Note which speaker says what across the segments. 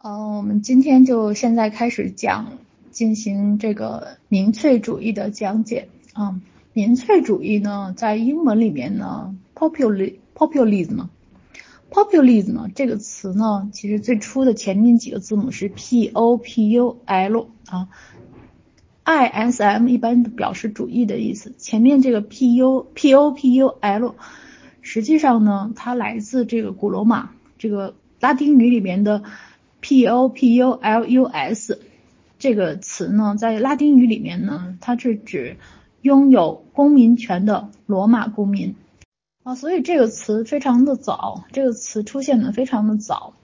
Speaker 1: 嗯，我们今天就现在开始讲进行这个民粹主义的讲解啊。民粹主义呢，在英文里面呢，popular populism，populism 这个词呢，其实最初的前面几个字母是 p o p u l 啊，i s m 一般表示主义的意思，前面这个 p u p o p u l，实际上呢，它来自这个古罗马这个拉丁语里面的。Populus 这个词呢，在拉丁语里面呢，它是指拥有公民权的罗马公民啊，所以这个词非常的早，这个词出现的非常的早，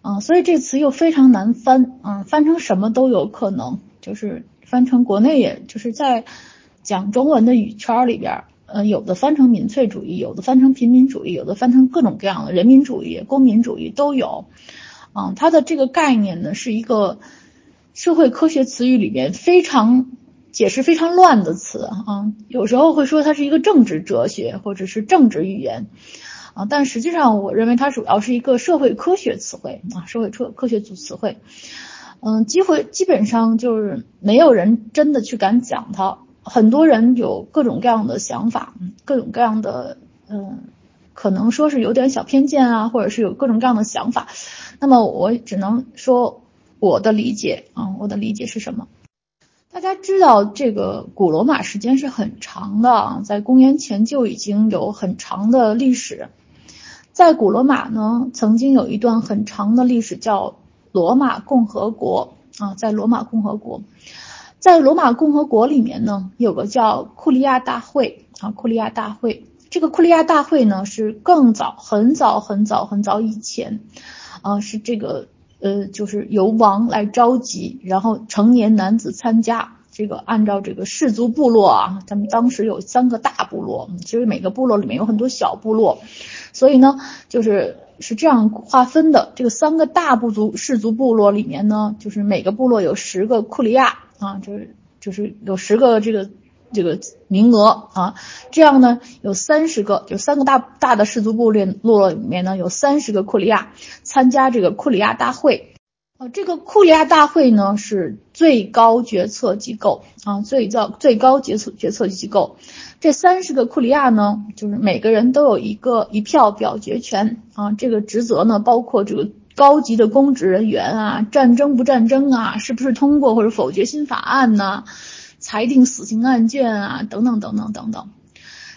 Speaker 1: 啊，所以这词又非常难翻，啊，翻成什么都有可能，就是翻成国内也就是在讲中文的语圈里边，呃，有的翻成民粹主义，有的翻成平民主义，有的翻成各种各样的人民主义、公民主义都有。啊，它的这个概念呢，是一个社会科学词语里面非常解释非常乱的词啊。有时候会说它是一个政治哲学或者是政治语言啊，但实际上我认为它主要是一个社会科学词汇啊，社会科科学组词汇。嗯，机会基本上就是没有人真的去敢讲它，很多人有各种各样的想法，各种各样的嗯。可能说是有点小偏见啊，或者是有各种各样的想法，那么我只能说我的理解啊，我的理解是什么？大家知道这个古罗马时间是很长的啊，在公元前就已经有很长的历史，在古罗马呢，曾经有一段很长的历史叫罗马共和国啊，在罗马共和国，在罗马共和国里面呢，有个叫库利亚大会啊，库利亚大会。这个库利亚大会呢，是更早、很早、很早、很早以前，啊，是这个呃，就是由王来召集，然后成年男子参加。这个按照这个氏族部落啊，咱们当时有三个大部落，其实每个部落里面有很多小部落，所以呢，就是是这样划分的。这个三个大部族氏族部落里面呢，就是每个部落有十个库利亚啊，就是就是有十个这个。这个名额啊，这样呢有三十个，就三个大大的氏族部落落里面呢有三十个库里亚参加这个库里亚大会。呃，这个库里亚大会呢是最高决策机构啊，最高最高决策决策机构。这三十个库里亚呢，就是每个人都有一个一票表决权啊。这个职责呢包括这个高级的公职人员啊，战争不战争啊，是不是通过或者否决新法案呢？裁定死刑案件啊，等等等等等等。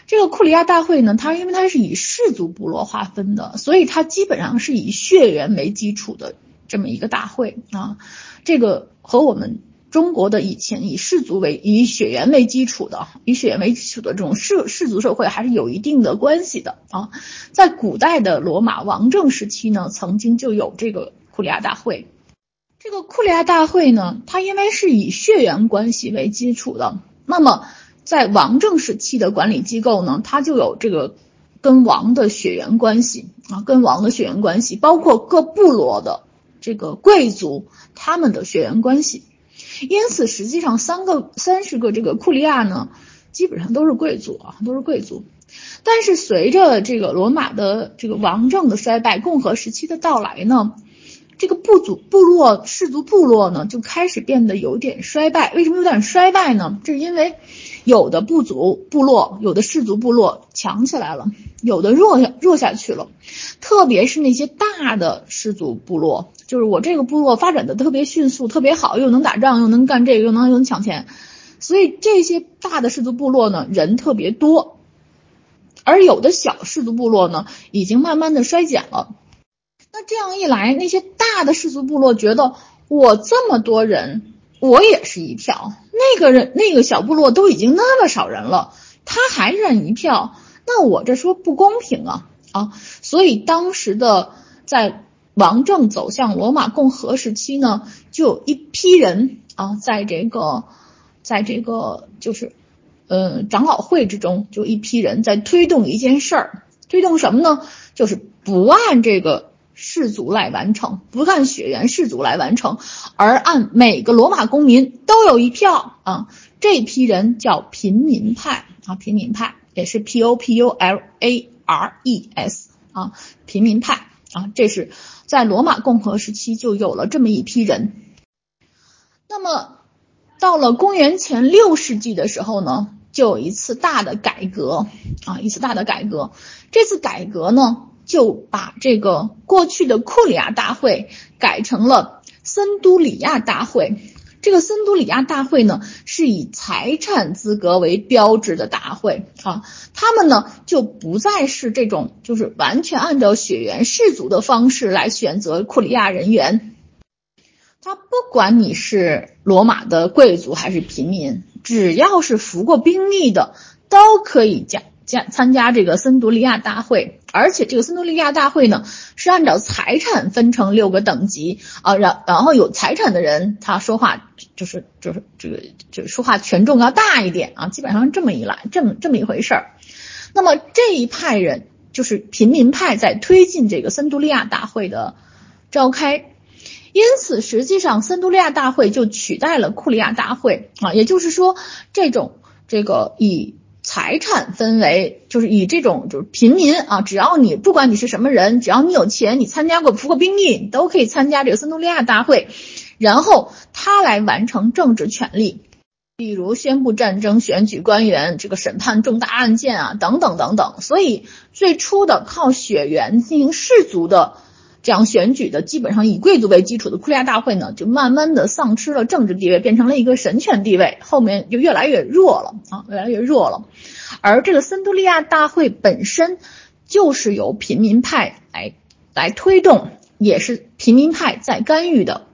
Speaker 1: 这个库里亚大会呢，它因为它是以氏族部落划分的，所以它基本上是以血缘为基础的这么一个大会啊。这个和我们中国的以前以氏族为以血缘为基础的，以血缘为基础的这种氏氏族社会还是有一定的关系的啊。在古代的罗马王政时期呢，曾经就有这个库里亚大会。这个库利亚大会呢，它因为是以血缘关系为基础的，那么在王政时期的管理机构呢，它就有这个跟王的血缘关系啊，跟王的血缘关系，包括各部落的这个贵族他们的血缘关系。因此，实际上三个三十个这个库利亚呢，基本上都是贵族啊，都是贵族。但是随着这个罗马的这个王政的衰败，共和时期的到来呢。这个部族、部落、氏族、部落呢，就开始变得有点衰败。为什么有点衰败呢？这是因为有的部族、部落、有的氏族、部落强起来了，有的弱下弱下去了。特别是那些大的氏族部落，就是我这个部落发展的特别迅速、特别好，又能打仗，又能干这个，又能又能抢钱，所以这些大的氏族部落呢，人特别多。而有的小氏族部落呢，已经慢慢的衰减了。那这样一来，那些大的氏族部落觉得我这么多人，我也是一票。那个人那个小部落都已经那么少人了，他还认一票，那我这说不公平啊啊！所以当时的在王政走向罗马共和时期呢，就有一批人啊，在这个在这个就是呃长老会之中，就一批人在推动一件事儿，推动什么呢？就是不按这个。氏族来完成，不按血缘氏族来完成，而按每个罗马公民都有一票啊。这批人叫平民派啊，平民派也是 P O P U L A R E S 啊，平民派啊，这是在罗马共和时期就有了这么一批人。那么到了公元前六世纪的时候呢，就有一次大的改革啊，一次大的改革。这次改革呢，就把这个过去的库里亚大会改成了森都里亚大会。这个森都里亚大会呢，是以财产资格为标志的大会啊，他们呢就不再是这种就是完全按照血缘氏族的方式来选择库里亚人员，他不管你是罗马的贵族还是平民，只要是服过兵役的，都可以加。加参加这个森都利亚大会，而且这个森都利亚大会呢是按照财产分成六个等级啊，然然后有财产的人他说话就是就是这个就是说话权重要大一点啊，基本上这么一来这么这么一回事儿。那么这一派人就是平民派在推进这个森都利亚大会的召开，因此实际上森都利亚大会就取代了库利亚大会啊，也就是说这种这个以。财产分为就是以这种就是平民啊，只要你不管你是什么人，只要你有钱，你参加过服过兵役，你都可以参加这个森都利亚大会，然后他来完成政治权利，比如宣布战争、选举官员、这个审判重大案件啊等等等等。所以最初的靠血缘进行氏族的。这样选举的基本上以贵族为基础的库利亚大会呢，就慢慢的丧失了政治地位，变成了一个神权地位，后面就越来越弱了啊，越来越弱了。而这个森都利亚大会本身就是由平民派来来推动，也是平民派在干预的。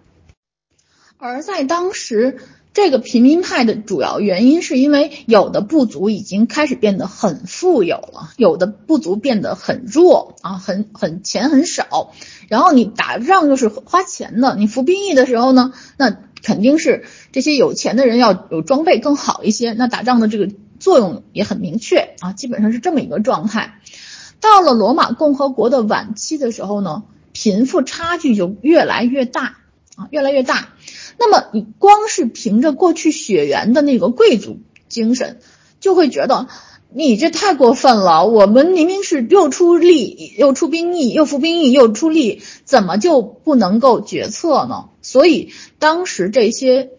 Speaker 1: 而在当时。这个平民派的主要原因是因为有的部族已经开始变得很富有了，有的部族变得很弱啊，很很钱很少。然后你打仗又是花钱的，你服兵役的时候呢，那肯定是这些有钱的人要有装备更好一些，那打仗的这个作用也很明确啊，基本上是这么一个状态。到了罗马共和国的晚期的时候呢，贫富差距就越来越大啊，越来越大。那么你光是凭着过去血缘的那个贵族精神，就会觉得你这太过分了。我们明明是又出力又出兵役，又服兵役又出力，怎么就不能够决策呢？所以当时这些，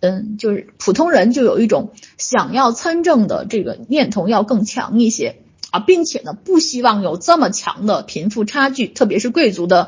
Speaker 1: 嗯，就是普通人就有一种想要参政的这个念头要更强一些啊，并且呢，不希望有这么强的贫富差距，特别是贵族的。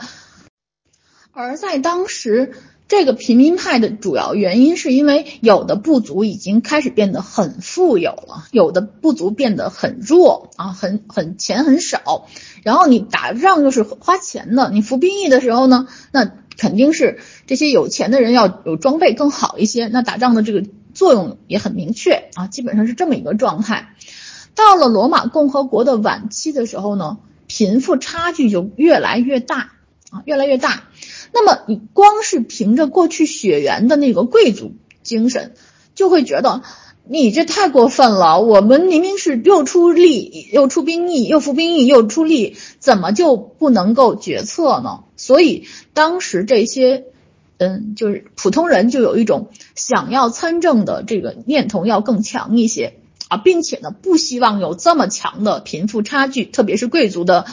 Speaker 1: 而在当时。这个平民派的主要原因是因为有的部族已经开始变得很富有了，有的部族变得很弱啊，很很钱很少。然后你打仗又是花钱的，你服兵役的时候呢，那肯定是这些有钱的人要有装备更好一些，那打仗的这个作用也很明确啊，基本上是这么一个状态。到了罗马共和国的晚期的时候呢，贫富差距就越来越大啊，越来越大。那么你光是凭着过去血缘的那个贵族精神，就会觉得你这太过分了。我们明明是又出力又出兵役，又服兵役又出力，怎么就不能够决策呢？所以当时这些，嗯，就是普通人就有一种想要参政的这个念头要更强一些啊，并且呢，不希望有这么强的贫富差距，特别是贵族的。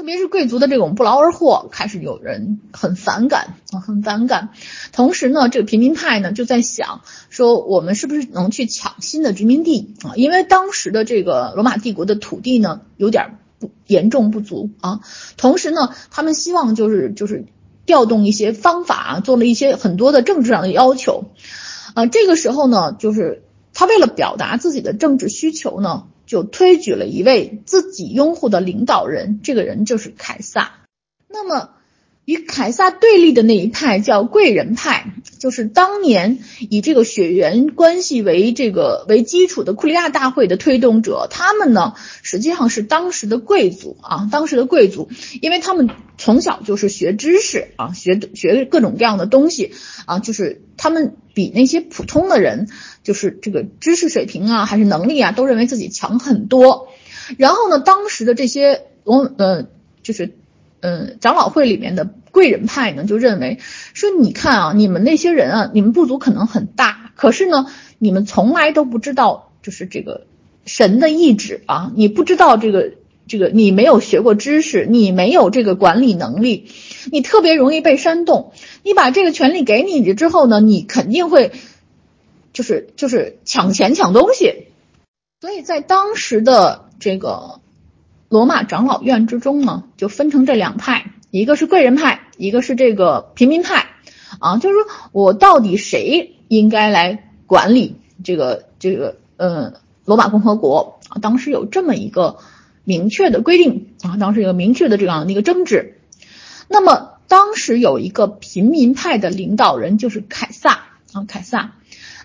Speaker 1: 特别是贵族的这种不劳而获，开始有人很反感啊，很反感。同时呢，这个平民派呢就在想说，我们是不是能去抢新的殖民地啊？因为当时的这个罗马帝国的土地呢有点不严重不足啊。同时呢，他们希望就是就是调动一些方法，做了一些很多的政治上的要求啊。这个时候呢，就是他为了表达自己的政治需求呢。就推举了一位自己拥护的领导人，这个人就是凯撒。那么。与凯撒对立的那一派叫贵人派，就是当年以这个血缘关系为这个为基础的库利亚大会的推动者。他们呢，实际上是当时的贵族啊，当时的贵族，因为他们从小就是学知识啊，学学各种各样的东西啊，就是他们比那些普通的人，就是这个知识水平啊，还是能力啊，都认为自己强很多。然后呢，当时的这些我呃，就是。嗯，长老会里面的贵人派呢，就认为说，你看啊，你们那些人啊，你们部族可能很大，可是呢，你们从来都不知道，就是这个神的意志啊，你不知道这个这个你没有学过知识，你没有这个管理能力，你特别容易被煽动。你把这个权利给你之后呢，你肯定会就是就是抢钱抢东西。所以在当时的这个罗马长老院之中呢，就分成这两派，一个是贵人派，一个是这个平民派。啊，就是说我到底谁应该来管理这个这个呃罗马共和国啊？当时有这么一个明确的规定啊，当时有明确的这样的一个争执。那么当时有一个平民派的领导人就是凯撒啊，凯撒。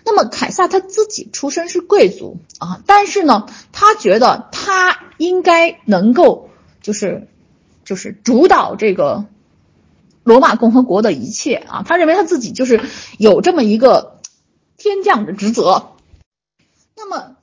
Speaker 1: 那么凯撒他自己出身是贵族啊，但是呢，他觉得他应该能够就是就是主导这个。罗马共和国的一切啊，他认为他自己就是有这么一个天降的职责。那么，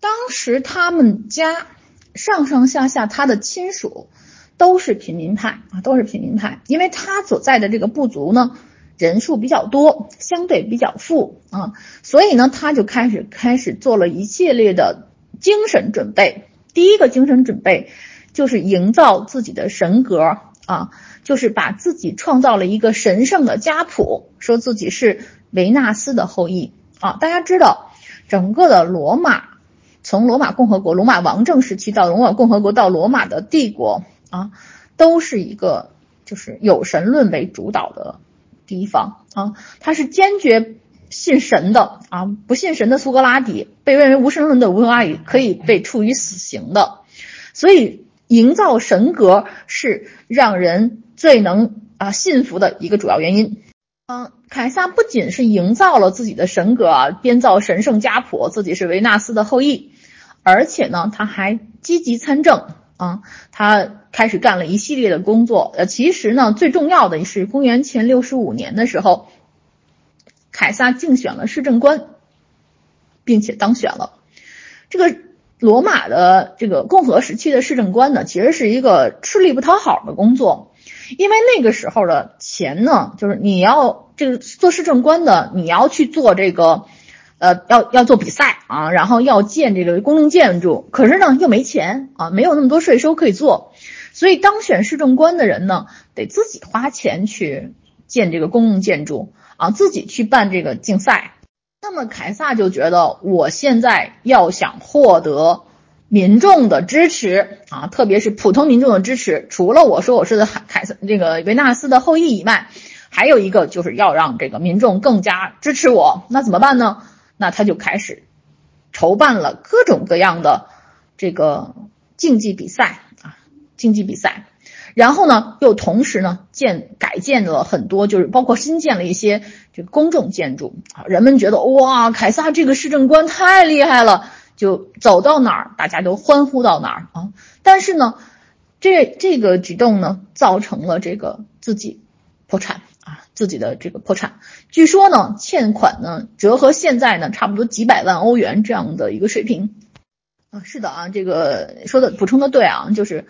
Speaker 1: 当时他们家上上下下他的亲属都是平民派啊，都是平民派，因为他所在的这个部族呢人数比较多，相对比较富啊，所以呢他就开始开始做了一系列的精神准备。第一个精神准备就是营造自己的神格啊。就是把自己创造了一个神圣的家谱，说自己是维纳斯的后裔啊！大家知道，整个的罗马，从罗马共和国、罗马王政时期到罗马共和国到罗马的帝国啊，都是一个就是有神论为主导的地方啊。他是坚决信神的啊，不信神的苏格拉底，被认为无神论的苏格拉底可以被处以死刑的，所以营造神格是让人。最能啊信服的一个主要原因，嗯，凯撒不仅是营造了自己的神格啊，编造神圣家谱，自己是维纳斯的后裔，而且呢，他还积极参政啊，他开始干了一系列的工作。呃，其实呢，最重要的是公元前六十五年的时候，凯撒竞选了市政官，并且当选了。这个罗马的这个共和时期的市政官呢，其实是一个吃力不讨好的工作。因为那个时候的钱呢，就是你要这个做市政官的，你要去做这个，呃，要要做比赛啊，然后要建这个公共建筑，可是呢又没钱啊，没有那么多税收可以做，所以当选市政官的人呢，得自己花钱去建这个公共建筑啊，自己去办这个竞赛。那么凯撒就觉得，我现在要想获得。民众的支持啊，特别是普通民众的支持，除了我说我是凯撒这个维纳斯的后裔以外，还有一个就是要让这个民众更加支持我。那怎么办呢？那他就开始筹办了各种各样的这个竞技比赛啊，竞技比赛。然后呢，又同时呢建改建了很多，就是包括新建了一些这个公众建筑啊。人们觉得哇，凯撒这个市政官太厉害了。就走到哪儿，大家都欢呼到哪儿啊！但是呢，这这个举动呢，造成了这个自己破产啊，自己的这个破产。据说呢，欠款呢折合现在呢，差不多几百万欧元这样的一个水平啊。是的啊，这个说的补充的对啊，就是。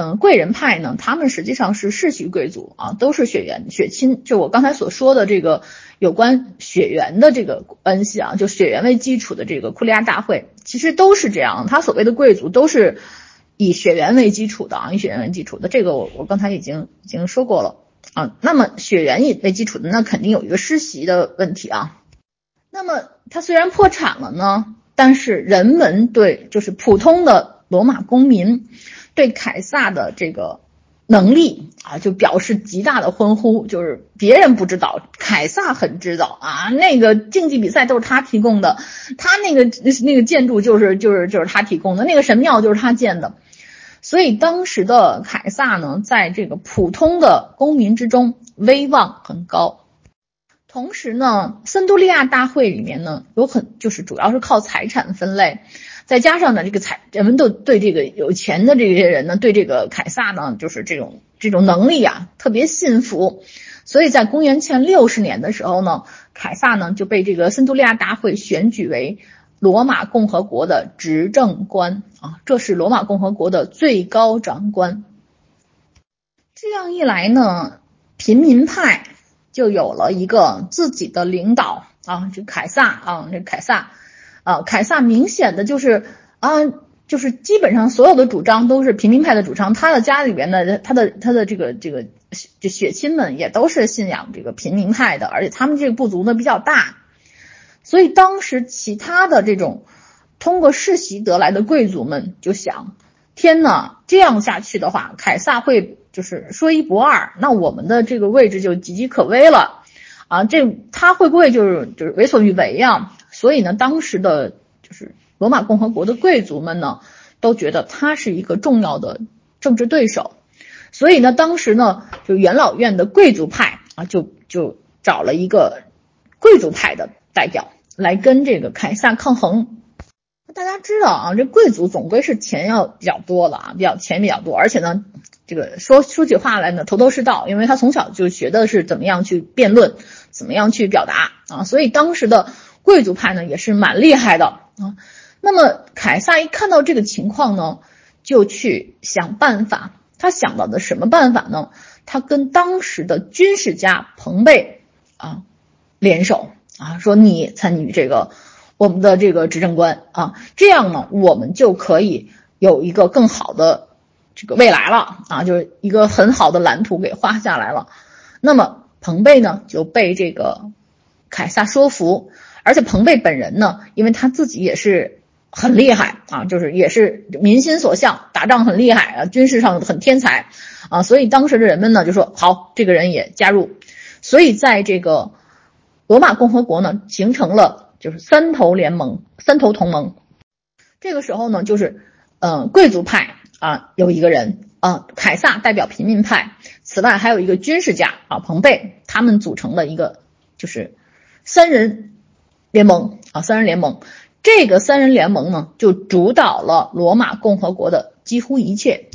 Speaker 1: 嗯，贵人派呢，他们实际上是世袭贵族啊，都是血缘血亲。就我刚才所说的这个有关血缘的这个关系啊，就血缘为基础的这个库利亚大会，其实都是这样。他所谓的贵族都是以血缘为基础的啊，以血缘为基础的。这个我我刚才已经已经说过了啊。那么血缘以为基础的，那肯定有一个世袭的问题啊。那么他虽然破产了呢，但是人们对就是普通的罗马公民。对凯撒的这个能力啊，就表示极大的欢呼。就是别人不知道，凯撒很知道啊。那个竞技比赛都是他提供的，他那个那个建筑就是就是就是他提供的，那个神庙就是他建的。所以当时的凯撒呢，在这个普通的公民之中威望很高。同时呢，森都利亚大会里面呢，有很就是主要是靠财产分类。再加上呢，这个财人们都对这个有钱的这些人呢，对这个凯撒呢，就是这种这种能力啊，特别信服。所以在公元前六十年的时候呢，凯撒呢就被这个森都利亚大会选举为罗马共和国的执政官啊，这是罗马共和国的最高长官。这样一来呢，平民派就有了一个自己的领导啊，这凯撒啊，这凯撒。啊，凯撒明显的就是啊，就是基本上所有的主张都是平民派的主张，他的家里边的他的他的这个这个这血亲们也都是信仰这个平民派的，而且他们这个部族呢比较大，所以当时其他的这种通过世袭得来的贵族们就想，天呐，这样下去的话，凯撒会就是说一不二，那我们的这个位置就岌岌可危了啊！这他会不会就是就是为所欲为呀？所以呢，当时的就是。罗马共和国的贵族们呢，都觉得他是一个重要的政治对手，所以呢，当时呢，就元老院的贵族派啊，就就找了一个贵族派的代表来跟这个凯撒抗衡。大家知道啊，这贵族总归是钱要比较多的啊，比较钱比较多，而且呢，这个说说起话来呢，头头是道，因为他从小就学的是怎么样去辩论，怎么样去表达啊，所以当时的贵族派呢，也是蛮厉害的啊。那么凯撒一看到这个情况呢，就去想办法。他想到的什么办法呢？他跟当时的军事家彭贝啊联手啊，说你参与这个我们的这个执政官啊，这样呢，我们就可以有一个更好的这个未来了啊，就是一个很好的蓝图给画下来了。那么彭贝呢就被这个凯撒说服，而且彭贝本人呢，因为他自己也是。很厉害啊，就是也是民心所向，打仗很厉害啊，军事上很天才啊，所以当时的人们呢就说好，这个人也加入，所以在这个罗马共和国呢形成了就是三头联盟、三头同盟。这个时候呢，就是嗯贵族派啊有一个人啊，凯撒代表平民派，此外还有一个军事家啊彭贝，他们组成了一个就是三人联盟啊，三人联盟。这个三人联盟呢，就主导了罗马共和国的几乎一切。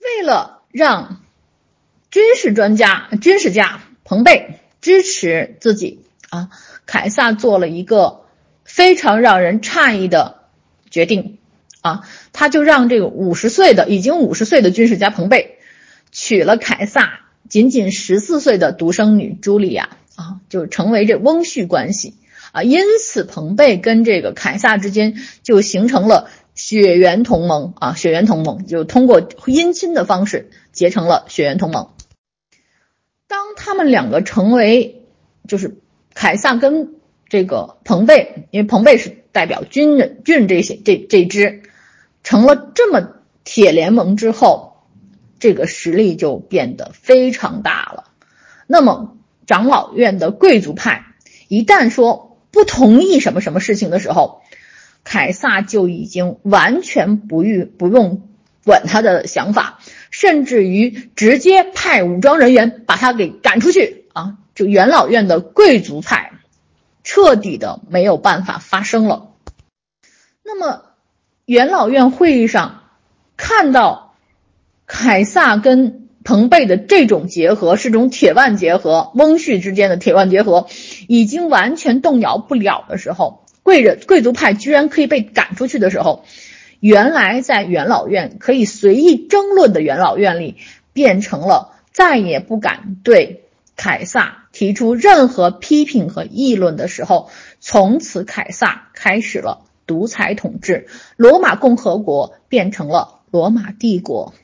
Speaker 1: 为了让军事专家、军事家彭贝支持自己啊，凯撒做了一个非常让人诧异的决定啊，他就让这个五十岁的、已经五十岁的军事家彭贝娶了凯撒仅仅十四岁的独生女茱莉亚啊，就成为这翁婿关系。啊，因此彭贝跟这个凯撒之间就形成了血缘同盟啊，血缘同盟就通过姻亲的方式结成了血缘同盟。他们两个成为，就是凯撒跟这个彭贝，因为彭贝是代表军人军人这些这这支，成了这么铁联盟之后，这个实力就变得非常大了。那么长老院的贵族派一旦说。不同意什么什么事情的时候，凯撒就已经完全不用不用管他的想法，甚至于直接派武装人员把他给赶出去啊！就元老院的贵族派彻底的没有办法发声了。那么元老院会议上看到凯撒跟。彭贝的这种结合是种铁腕结合，翁婿之间的铁腕结合已经完全动摇不了的时候，贵人贵族派居然可以被赶出去的时候，原来在元老院可以随意争论的元老院里，变成了再也不敢对凯撒提出任何批评和议论的时候，从此凯撒开始了独裁统治，罗马共和国变成了罗马帝国，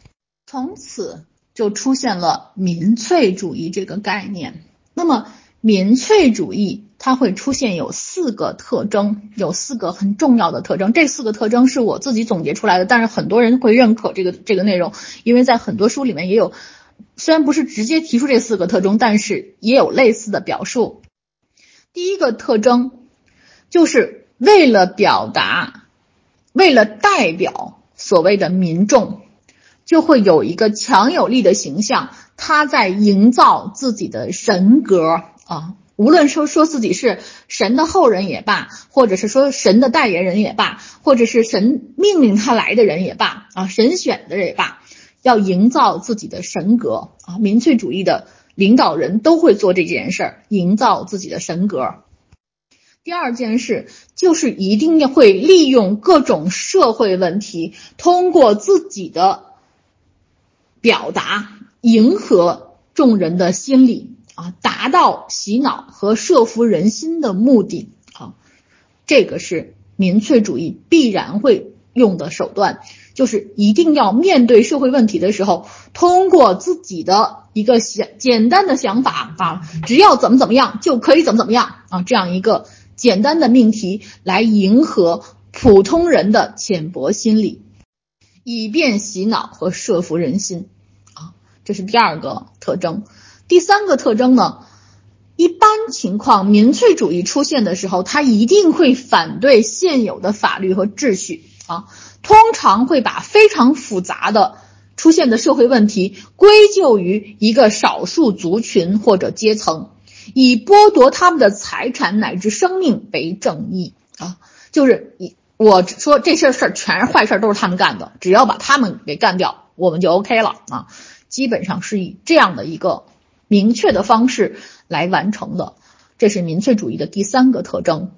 Speaker 1: 从此。就出现了民粹主义这个概念。那么，民粹主义它会出现有四个特征，有四个很重要的特征。这四个特征是我自己总结出来的，但是很多人会认可这个这个内容，因为在很多书里面也有，虽然不是直接提出这四个特征，但是也有类似的表述。第一个特征就是为了表达，为了代表所谓的民众。就会有一个强有力的形象，他在营造自己的人格啊，无论说说自己是神的后人也罢，或者是说神的代言人也罢，或者是神命令他来的人也罢啊，神选的人也罢，要营造自己的神格啊，民粹主义的领导人都会做这件事儿，营造自己的神格。第二件事就是一定要会利用各种社会问题，通过自己的。表达迎合众人的心理啊，达到洗脑和说服人心的目的啊，这个是民粹主义必然会用的手段，就是一定要面对社会问题的时候，通过自己的一个想简单的想法啊，只要怎么怎么样就可以怎么怎么样啊，这样一个简单的命题来迎合普通人的浅薄心理，以便洗脑和说服人心啊，这是第二个特征。第三个特征呢？一般情况，民粹主义出现的时候，他一定会反对现有的法律和秩序啊，通常会把非常复杂的出现的社会问题归咎于一个少数族群或者阶层，以剥夺他们的财产乃至生命为正义啊，就是以我说这些事儿全是坏事，都是他们干的，只要把他们给干掉，我们就 OK 了啊，基本上是以这样的一个明确的方式。来完成的，这是民粹主义的第三个特征。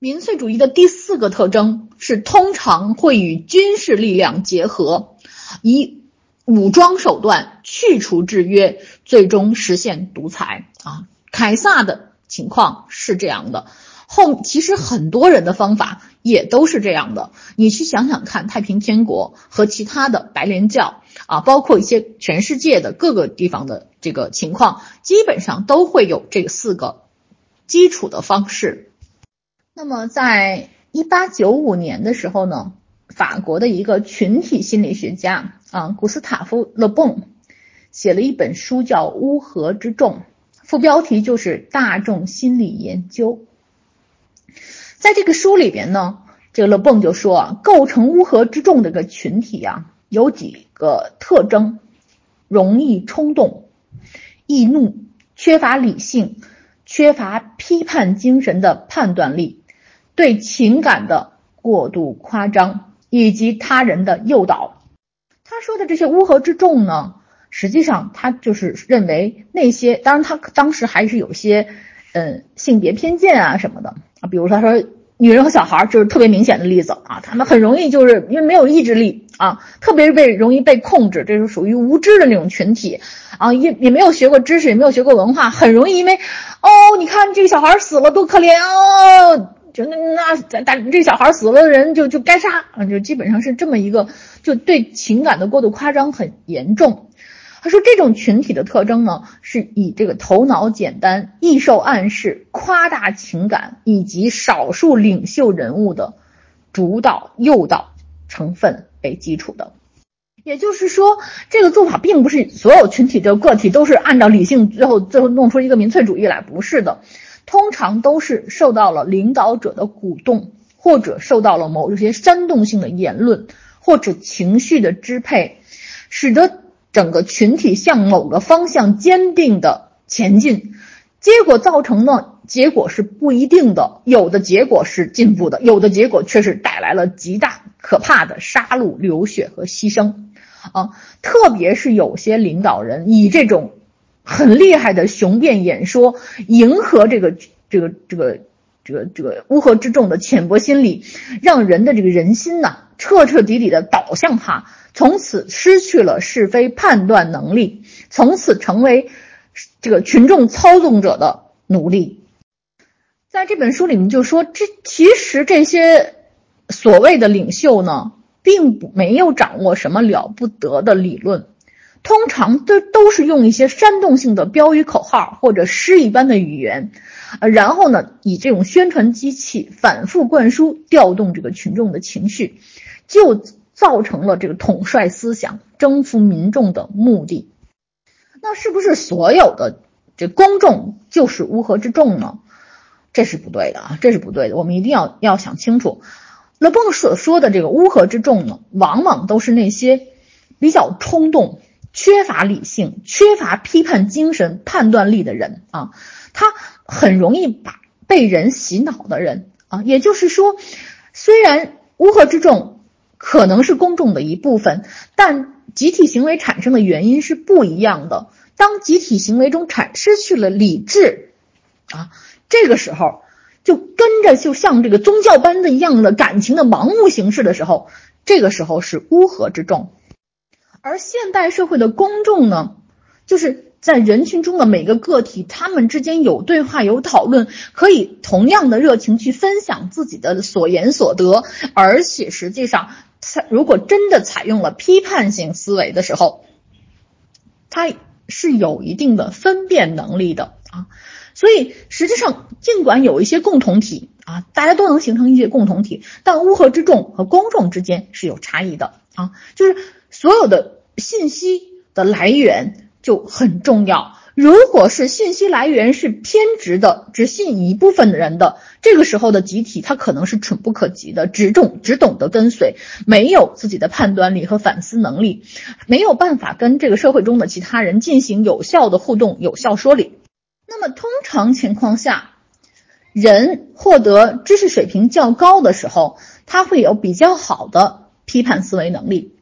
Speaker 1: 民粹主义的第四个特征是通常会与军事力量结合，以武装手段去除制约，最终实现独裁。啊，凯撒的情况是这样的。后其实很多人的方法也都是这样的。你去想想看，太平天国和其他的白莲教啊，包括一些全世界的各个地方的这个情况，基本上都会有这四个基础的方式。那么，在一八九五年的时候呢，法国的一个群体心理学家啊，古斯塔夫·勒蹦写了一本书，叫《乌合之众》，副标题就是“大众心理研究”。在这个书里边呢，这个勒蹦就说啊，构成乌合之众这个群体啊，有几个特征：容易冲动、易怒、缺乏理性、缺乏批判精神的判断力、对情感的过度夸张以及他人的诱导。他说的这些乌合之众呢，实际上他就是认为那些，当然他当时还是有些嗯性别偏见啊什么的啊。比如他说，女人和小孩就是特别明显的例子啊，他们很容易就是因为没有意志力啊，特别被容易被控制，这是属于无知的那种群体啊，也也没有学过知识，也没有学过文化，很容易因为哦，你看这个小孩死了多可怜哦，就那那咱咱这小孩死了的人就就该杀啊，就基本上是这么一个，就对情感的过度夸张很严重。他说，这种群体的特征呢，是以这个头脑简单、易受暗示、夸大情感以及少数领袖人物的主导诱导成分为基础的。也就是说，这个做法并不是所有群体的个体都是按照理性，最后最后弄出一个民粹主义来，不是的。通常都是受到了领导者的鼓动，或者受到了某一些煽动性的言论或者情绪的支配，使得。整个群体向某个方向坚定的前进，结果造成呢？结果是不一定的，有的结果是进步的，有的结果却是带来了极大可怕的杀戮、流血和牺牲啊！特别是有些领导人以这种很厉害的雄辩演说，迎合这个这个这个这个这个乌合之众的浅薄心理，让人的这个人心呐，彻彻底底的导向他。从此失去了是非判断能力，从此成为这个群众操纵者的奴隶。在这本书里面就说，这其实这些所谓的领袖呢，并不没有掌握什么了不得的理论，通常都都是用一些煽动性的标语口号或者诗一般的语言，呃，然后呢，以这种宣传机器反复灌输，调动这个群众的情绪，就。造成了这个统帅思想、征服民众的目的，那是不是所有的这公众就是乌合之众呢？这是不对的啊，这是不对的。我们一定要要想清楚，勒邦所说的这个乌合之众呢，往往都是那些比较冲动、缺乏理性、缺乏批判精神、判断力的人啊，他很容易把被人洗脑的人啊。也就是说，虽然乌合之众。可能是公众的一部分，但集体行为产生的原因是不一样的。当集体行为中产失去了理智，啊，这个时候就跟着就像这个宗教般的一样的感情的盲目形式的时候，这个时候是乌合之众。而现代社会的公众呢，就是在人群中的每个个体，他们之间有对话、有讨论，可以同样的热情去分享自己的所言所得，而且实际上，如果真的采用了批判性思维的时候，它是有一定的分辨能力的啊。所以实际上，尽管有一些共同体啊，大家都能形成一些共同体，但乌合之众和公众之间是有差异的啊。就是所有的信息的来源。就很重要。如果是信息来源是偏执的，只信一部分的人的，这个时候的集体，他可能是蠢不可及的，只懂只懂得跟随，没有自己的判断力和反思能力，没有办法跟这个社会中的其他人进行有效的互动、有效说理。那么通常情况下，人获得知识水平较高的时候，他会有比较好的批判思维能力。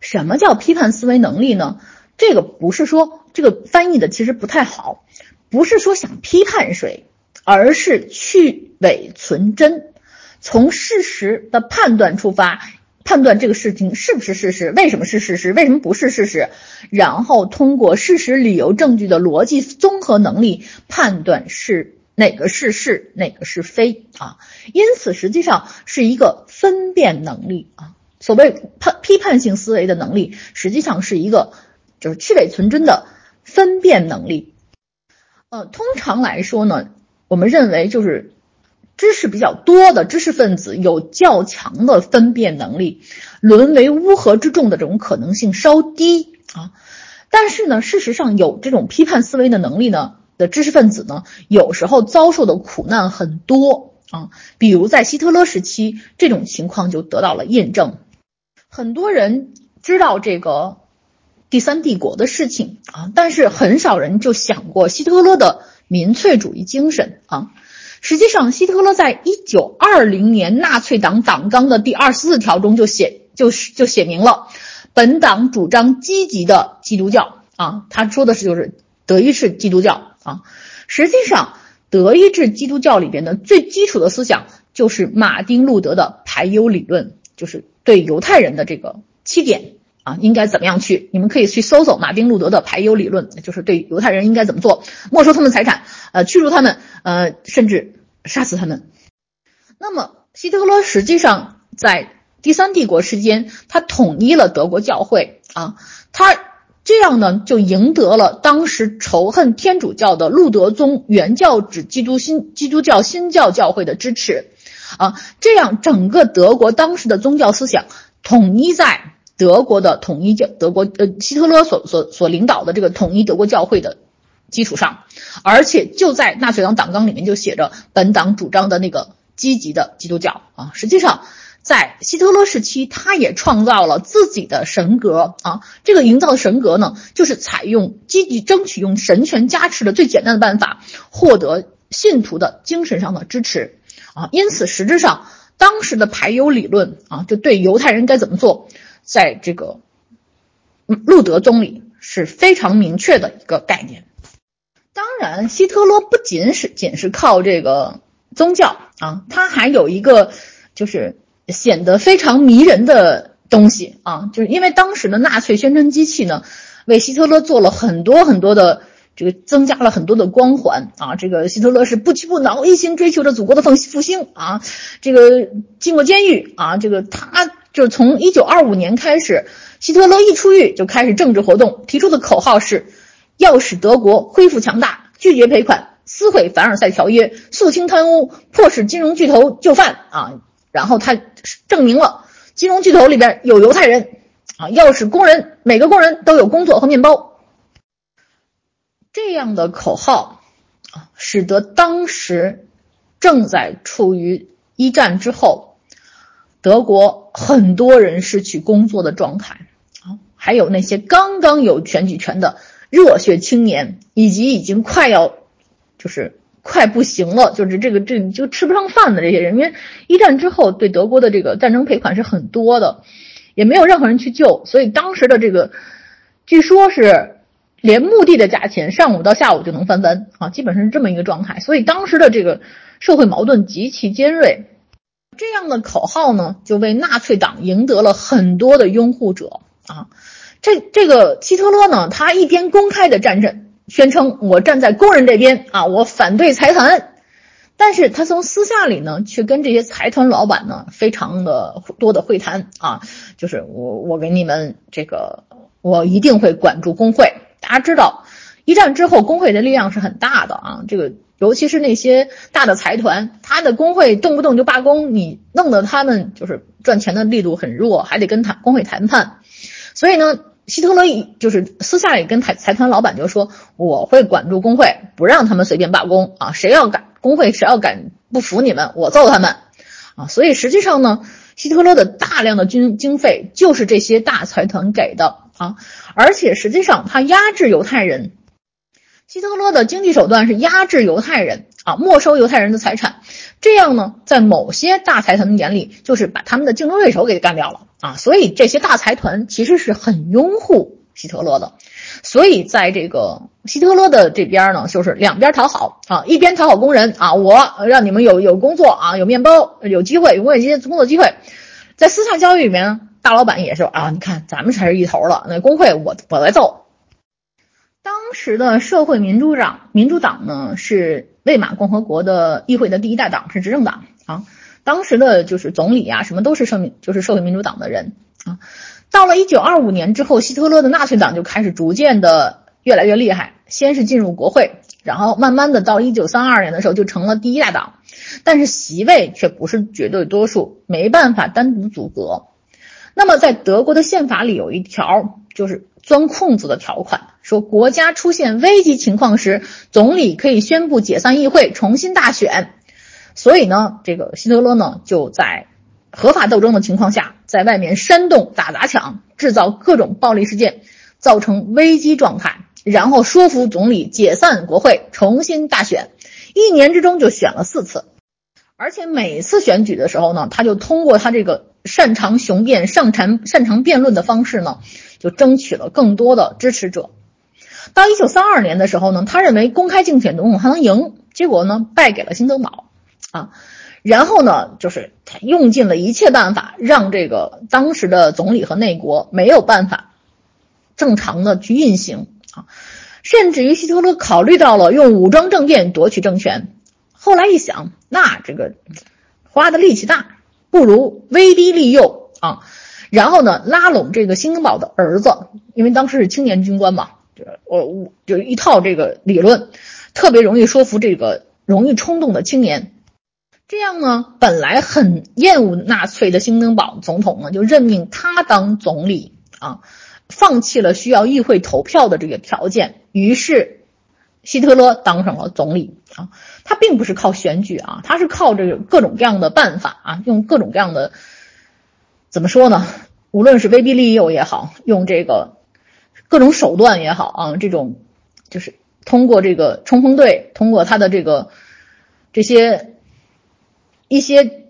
Speaker 1: 什么叫批判思维能力呢？这个不是说这个翻译的其实不太好，不是说想批判谁，而是去伪存真，从事实的判断出发，判断这个事情是不是事实，为什么是事实，为什么不是事实，然后通过事实、理由、证据的逻辑综合能力判断是哪个是是，哪个是非啊。因此，实际上是一个分辨能力啊。所谓判批判性思维的能力，实际上是一个。就是去伪存真的分辨能力，呃，通常来说呢，我们认为就是知识比较多的知识分子有较强的分辨能力，沦为乌合之众的这种可能性稍低啊。但是呢，事实上有这种批判思维的能力呢的知识分子呢，有时候遭受的苦难很多啊。比如在希特勒时期，这种情况就得到了印证。很多人知道这个。第三帝国的事情啊，但是很少人就想过希特勒的民粹主义精神啊。实际上，希特勒在一九二零年纳粹党党纲的第二十四条中就写，就是就写明了，本党主张积极的基督教啊。他说的是就是德意志基督教啊。实际上，德意志基督教里边的最基础的思想就是马丁路德的排忧理论，就是对犹太人的这个七点。啊，应该怎么样去？你们可以去搜搜马丁路德的排犹理论，就是对犹太人应该怎么做，没收他们财产，呃，驱逐他们，呃，甚至杀死他们。那么希特勒实际上在第三帝国时间，他统一了德国教会啊，他这样呢就赢得了当时仇恨天主教的路德宗原教旨基督新基督教新教教会的支持啊，这样整个德国当时的宗教思想统一在。德国的统一教，德国呃，希特勒所所所领导的这个统一德国教会的基础上，而且就在纳粹党党纲里面就写着本党主张的那个积极的基督教啊。实际上，在希特勒时期，他也创造了自己的神格啊。这个营造的神格呢，就是采用积极争取用神权加持的最简单的办法，获得信徒的精神上的支持啊。因此，实质上当时的排犹理论啊，就对犹太人该怎么做。在这个路德宗里是非常明确的一个概念。当然，希特勒不仅是仅是靠这个宗教啊，他还有一个就是显得非常迷人的东西啊，就是因为当时的纳粹宣传机器呢，为希特勒做了很多很多的这个增加了很多的光环啊。这个希特勒是不屈不挠，一心追求着祖国的复复兴啊。这个进过监狱啊，这个他。就是从一九二五年开始，希特勒一出狱就开始政治活动，提出的口号是要使德国恢复强大，拒绝赔款，撕毁凡尔赛条约，肃清贪污，迫使金融巨头就范啊！然后他证明了金融巨头里边有犹太人啊，要使工人每个工人都有工作和面包。这样的口号啊，使得当时正在处于一战之后。德国很多人失去工作的状态啊，还有那些刚刚有选举权的热血青年，以及已经快要就是快不行了，就是这个这就吃不上饭的这些人。因为一战之后对德国的这个战争赔款是很多的，也没有任何人去救，所以当时的这个据说是连墓地的价钱上午到下午就能翻番啊，基本上是这么一个状态。所以当时的这个社会矛盾极其尖锐。这样的口号呢，就为纳粹党赢得了很多的拥护者啊。这这个希特勒呢，他一边公开的战胜宣称我站在工人这边啊，我反对财团。但是他从私下里呢，却跟这些财团老板呢，非常的多的会谈啊，就是我我给你们这个，我一定会管住工会。大家知道，一战之后工会的力量是很大的啊，这个尤其是那些大的财团，他的工会动不动就罢工，你弄得他们就是赚钱的力度很弱，还得跟谈工会谈判。所以呢，希特勒就是私下里跟财财团老板就说，我会管住工会，不让他们随便罢工啊，谁要敢。工会谁要敢不服你们，我揍他们啊！所以实际上呢，希特勒的大量的军经费就是这些大财团给的啊，而且实际上他压制犹太人，希特勒的经济手段是压制犹太人啊，没收犹太人的财产，这样呢，在某些大财团的眼里，就是把他们的竞争对手给干掉了啊，所以这些大财团其实是很拥护希特勒的。所以，在这个希特勒的这边呢，就是两边讨好啊，一边讨好工人啊，我让你们有有工作啊，有面包，有机会，永远些工作机会。在私下交易里面，大老板也是啊，你看咱们才是一头了，那工会我我来揍。当时的社会民主党，民主党呢是魏玛共和国的议会的第一大党，是执政党啊。当时的就是总理啊，什么都是社民，就是社会民主党的人啊。到了一九二五年之后，希特勒的纳粹党就开始逐渐的越来越厉害。先是进入国会，然后慢慢的到一九三二年的时候就成了第一大党，但是席位却不是绝对多数，没办法单独组阁。那么在德国的宪法里有一条就是钻空子的条款，说国家出现危机情况时，总理可以宣布解散议会，重新大选。所以呢，这个希特勒呢就在。合法斗争的情况下，在外面煽动打砸抢，制造各种暴力事件，造成危机状态，然后说服总理解散国会，重新大选。一年之中就选了四次，而且每次选举的时候呢，他就通过他这个擅长雄辩、擅长擅长辩论的方式呢，就争取了更多的支持者。到一九三二年的时候呢，他认为公开竞选总统还能赢，结果呢，败给了辛德堡啊。然后呢，就是他用尽了一切办法，让这个当时的总理和内国没有办法正常的去运行啊，甚至于希特勒考虑到了用武装政变夺取政权。后来一想，那这个花的力气大，不如威逼利诱啊。然后呢，拉拢这个辛德堡的儿子，因为当时是青年军官嘛，就我我就一套这个理论，特别容易说服这个容易冲动的青年。这样呢，本来很厌恶纳粹的兴登堡总统呢，就任命他当总理啊，放弃了需要议会投票的这个条件。于是，希特勒当上了总理啊。他并不是靠选举啊，他是靠着各种各样的办法啊，用各种各样的怎么说呢？无论是威逼利诱也好，用这个各种手段也好啊，这种就是通过这个冲锋队，通过他的这个这些。一些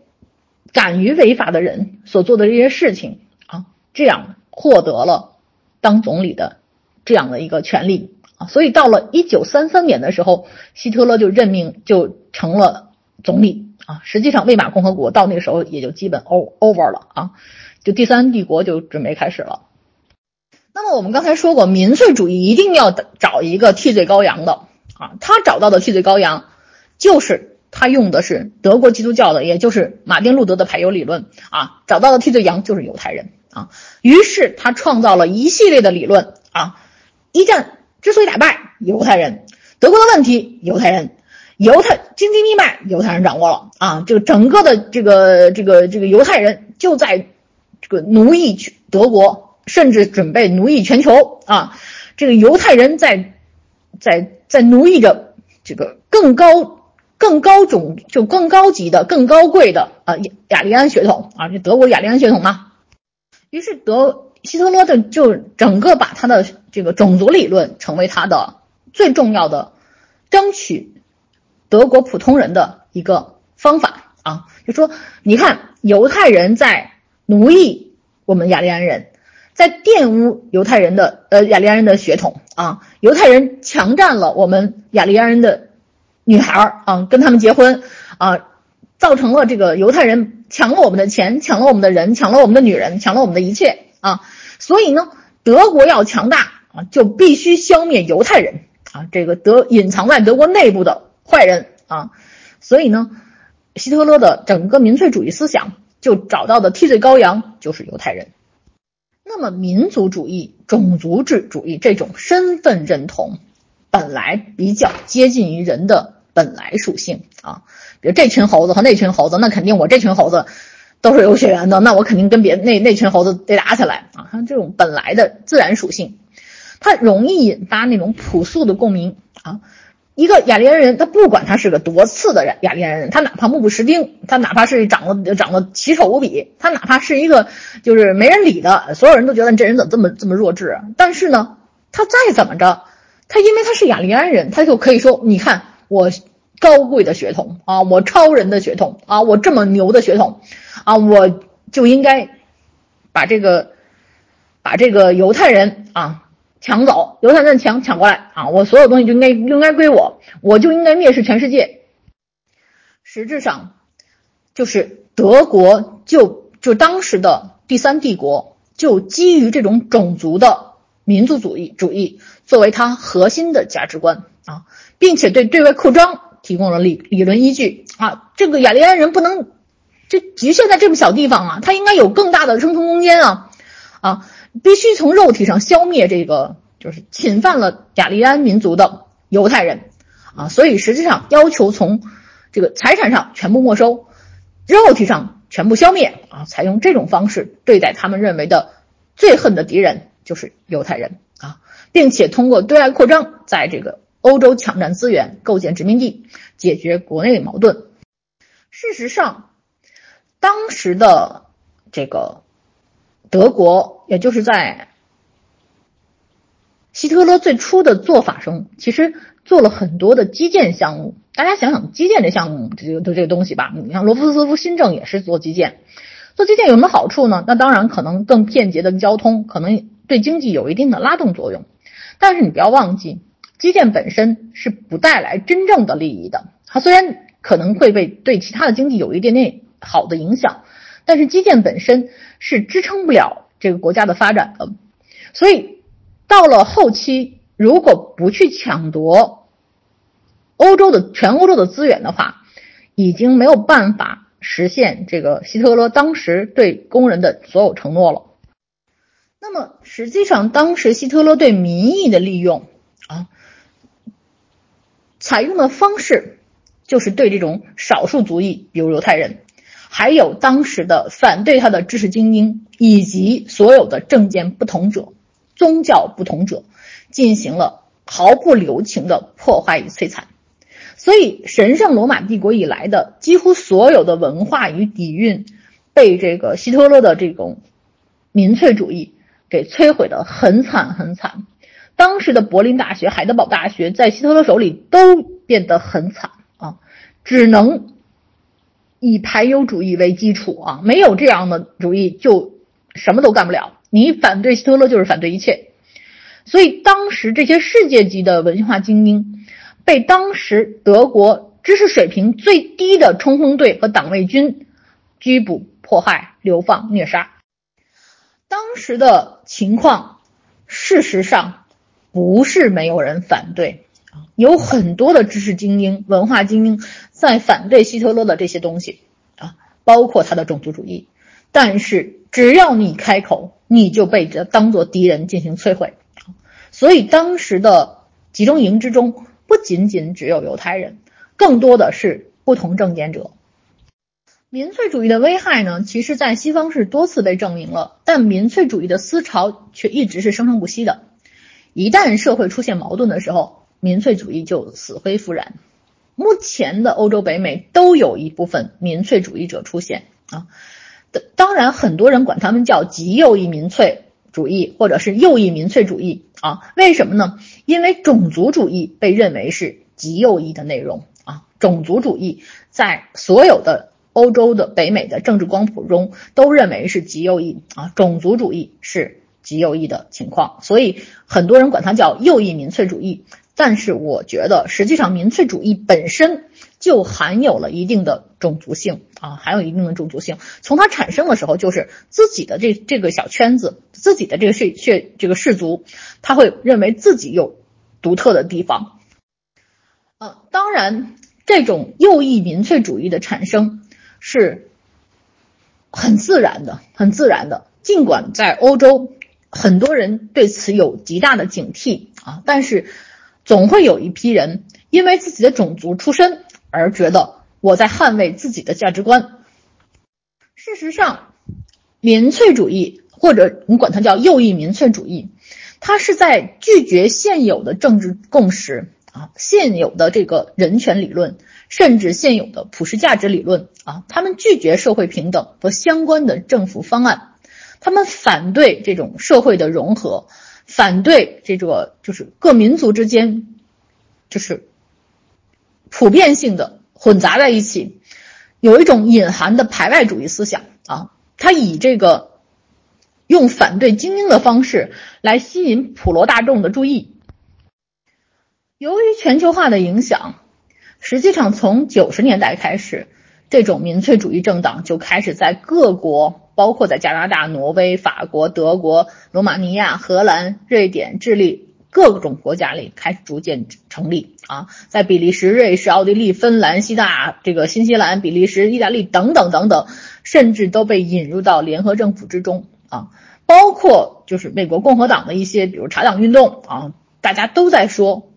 Speaker 1: 敢于违法的人所做的这些事情啊，这样获得了当总理的这样的一个权利啊，所以到了一九三三年的时候，希特勒就任命就成了总理啊。实际上，魏玛共和国到那个时候也就基本 o over 了啊，就第三帝国就准备开始了。那么我们刚才说过，民粹主义一定要找一个替罪羔羊的啊，他找到的替罪羔羊就是。他用的是德国基督教的，也就是马丁路德的排犹理论啊，找到的替罪羊就是犹太人啊。于是他创造了一系列的理论啊。一战之所以打败犹太人，德国的问题犹太人，犹太经济命脉犹太人掌握了啊。这个整个的这个这个这个犹太人就在这个奴役去德国，甚至准备奴役全球啊。这个犹太人在在在奴役着这个更高。更高种就更高级的、更高贵的啊雅利安血统啊，这德国雅利安血统嘛。于是德希特勒的就整个把他的这个种族理论成为他的最重要的争取德国普通人的一个方法啊，就说你看犹太人在奴役我们雅利安人，在玷污犹太人的呃雅利安人的血统啊，犹太人强占了我们雅利安人的。女孩儿啊，跟他们结婚啊，造成了这个犹太人抢了我们的钱，抢了我们的人，抢了我们的女人，抢了我们的一切。啊！所以呢，德国要强大啊，就必须消灭犹太人啊，这个德隐藏在德国内部的坏人啊，所以呢，希特勒的整个民粹主义思想就找到的替罪羔羊就是犹太人。那么民族主义、种族制主义这种身份认同，本来比较接近于人的本来属性啊，比如这群猴子和那群猴子，那肯定我这群猴子都是有血缘的，那我肯定跟别那那群猴子得打起来啊，像这种本来的自然属性。它容易引发那种朴素的共鸣啊！一个雅利安人，他不管他是个多次的雅利安人，他哪怕目不识丁，他哪怕是长得长得奇丑无比，他哪怕是一个就是没人理的，所有人都觉得你这人怎么这么这么弱智？但是呢，他再怎么着，他因为他是雅利安人，他就可以说：你看我高贵的血统啊，我超人的血统啊，我这么牛的血统啊，我就应该把这个把这个犹太人啊。抢走犹太人的墙抢过来啊！我所有东西就应该应该归我，我就应该蔑视全世界。实质上，就是德国就就当时的第三帝国就基于这种种族的民族主义主义作为它核心的价值观啊，并且对对外扩张提供了理理论依据啊。这个雅利安人不能这局限在这么小地方啊，他应该有更大的生存空间啊啊！必须从肉体上消灭这个，就是侵犯了雅利安民族的犹太人啊，所以实际上要求从这个财产上全部没收，肉体上全部消灭啊，采用这种方式对待他们认为的最恨的敌人，就是犹太人啊，并且通过对外扩张，在这个欧洲抢占资源，构建殖民地，解决国内矛盾。事实上，当时的这个。德国，也就是在希特勒最初的做法中，其实做了很多的基建项目。大家想想，基建这项目，这个这个东西吧，你像罗夫斯福新政也是做基建。做基建有什么好处呢？那当然可能更便捷的交通，可能对经济有一定的拉动作用。但是你不要忘记，基建本身是不带来真正的利益的。它虽然可能会被对其他的经济有一点点好的影响。但是基建本身是支撑不了这个国家的发展的，所以到了后期，如果不去抢夺欧洲的全欧洲的资源的话，已经没有办法实现这个希特勒当时对工人的所有承诺了。那么实际上，当时希特勒对民意的利用啊，采用的方式就是对这种少数族裔，比如犹太人。还有当时的反对他的知识精英以及所有的政见不同者、宗教不同者，进行了毫不留情的破坏与摧残。所以，神圣罗马帝国以来的几乎所有的文化与底蕴，被这个希特勒的这种民粹主义给摧毁的很惨很惨。当时的柏林大学、海德堡大学在希特勒手里都变得很惨啊，只能。以排犹主义为基础啊，没有这样的主义就什么都干不了。你反对希特勒就是反对一切，所以当时这些世界级的文化精英被当时德国知识水平最低的冲锋队和党卫军拘捕、迫害、流放、虐杀。当时的情况，事实上不是没有人反对。有很多的知识精英、文化精英在反对希特勒的这些东西啊，包括他的种族主义。但是只要你开口，你就被这当做敌人进行摧毁。所以当时的集中营之中，不仅仅只有犹太人，更多的是不同政见者。民粹主义的危害呢，其实在西方是多次被证明了，但民粹主义的思潮却一直是生生不息的。一旦社会出现矛盾的时候，民粹主义就死灰复燃。目前的欧洲、北美都有一部分民粹主义者出现啊。当然，很多人管他们叫极右翼民粹主义，或者是右翼民粹主义啊。为什么呢？因为种族主义被认为是极右翼的内容啊。种族主义在所有的欧洲的、北美的政治光谱中都认为是极右翼啊。种族主义是极右翼的情况，所以很多人管它叫右翼民粹主义。但是我觉得，实际上民粹主义本身就含有了一定的种族性啊，含有一定的种族性。从它产生的时候，就是自己的这这个小圈子，自己的这个血血这个氏族，他会认为自己有独特的地方。呃，当然，这种右翼民粹主义的产生是很自然的，很自然的。尽管在欧洲，很多人对此有极大的警惕啊，但是总会有一批人因为自己的种族出身而觉得我在捍卫自己的价值观。事实上，民粹主义或者你管它叫右翼民粹主义，它是在拒绝现有的政治共识啊，现有的这个人权理论，甚至现有的普世价值理论啊，他们拒绝社会平等和相关的政府方案。他们反对这种社会的融合，反对这个就是各民族之间就是普遍性的混杂在一起，有一种隐含的排外主义思想啊。他以这个用反对精英的方式来吸引普罗大众的注意。由于全球化的影响，实际上从九十年代开始，这种民粹主义政党就开始在各国。包括在加拿大、挪威、法国、德国、罗马尼亚、荷兰、瑞典、智利各种国家里开始逐渐成立啊，在比利时、瑞士、奥地利、芬兰、西大这个新西兰、比利时、意大利等等等等，甚至都被引入到联合政府之中啊。包括就是美国共和党的一些，比如查党运动啊，大家都在说，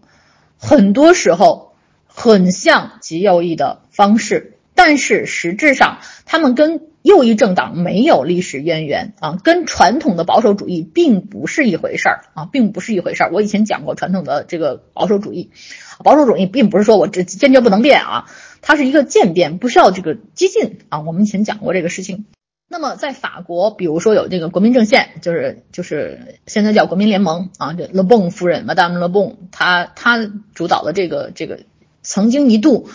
Speaker 1: 很多时候很像极右翼的方式，但是实质上他们跟。右翼政党没有历史渊源啊，跟传统的保守主义并不是一回事儿啊，并不是一回事儿。我以前讲过传统的这个保守主义，保守主义并不是说我这坚决不能变啊，它是一个渐变，不需要这个激进啊。我们以前讲过这个事情。那么在法国，比如说有这个国民阵线，就是就是现在叫国民联盟啊，这勒邦夫人 Madame 勒邦，她她主导的这个这个曾经一度。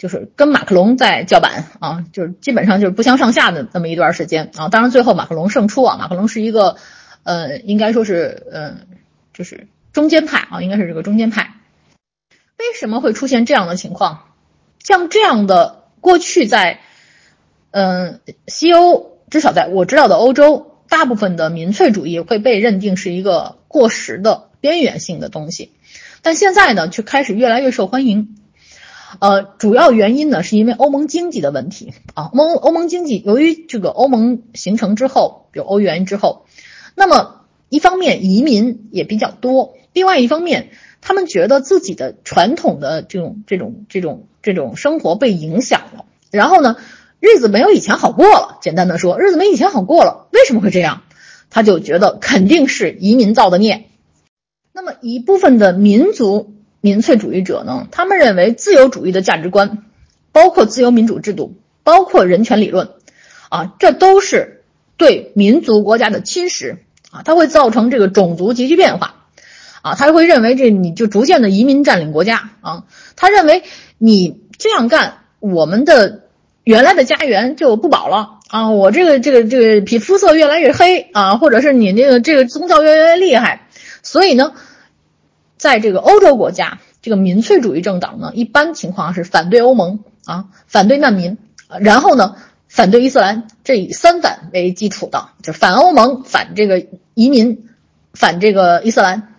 Speaker 1: 就是跟马克龙在叫板啊，就是基本上就是不相上下的那么一段时间啊。当然最后马克龙胜出啊，马克龙是一个呃，应该说是嗯，就是中间派啊，应该是这个中间派。为什么会出现这样的情况？像这样的过去在嗯西欧，至少在我知道的欧洲，大部分的民粹主义会被认定是一个过时的边缘性的东西，但现在呢，却开始越来越受欢迎。呃，主要原因呢，是因为欧盟经济的问题啊。欧欧盟经济由于这个欧盟形成之后，比如欧元之后，那么一方面移民也比较多，另外一方面他们觉得自己的传统的这种这种这种这种生活被影响了，然后呢，日子没有以前好过了。简单的说，日子没以前好过了。为什么会这样？他就觉得肯定是移民造的孽。那么一部分的民族。民粹主义者呢，他们认为自由主义的价值观，包括自由民主制度，包括人权理论，啊，这都是对民族国家的侵蚀啊，它会造成这个种族急剧变化，啊，他会认为这你就逐渐的移民占领国家啊，他认为你这样干，我们的原来的家园就不保了啊，我这个这个这个皮肤色越来越黑啊，或者是你那个这个宗教越来越厉害，所以呢。在这个欧洲国家，这个民粹主义政党呢，一般情况是反对欧盟啊，反对难民，然后呢，反对伊斯兰，这以三反为基础的，就反欧盟、反这个移民、反这个伊斯兰。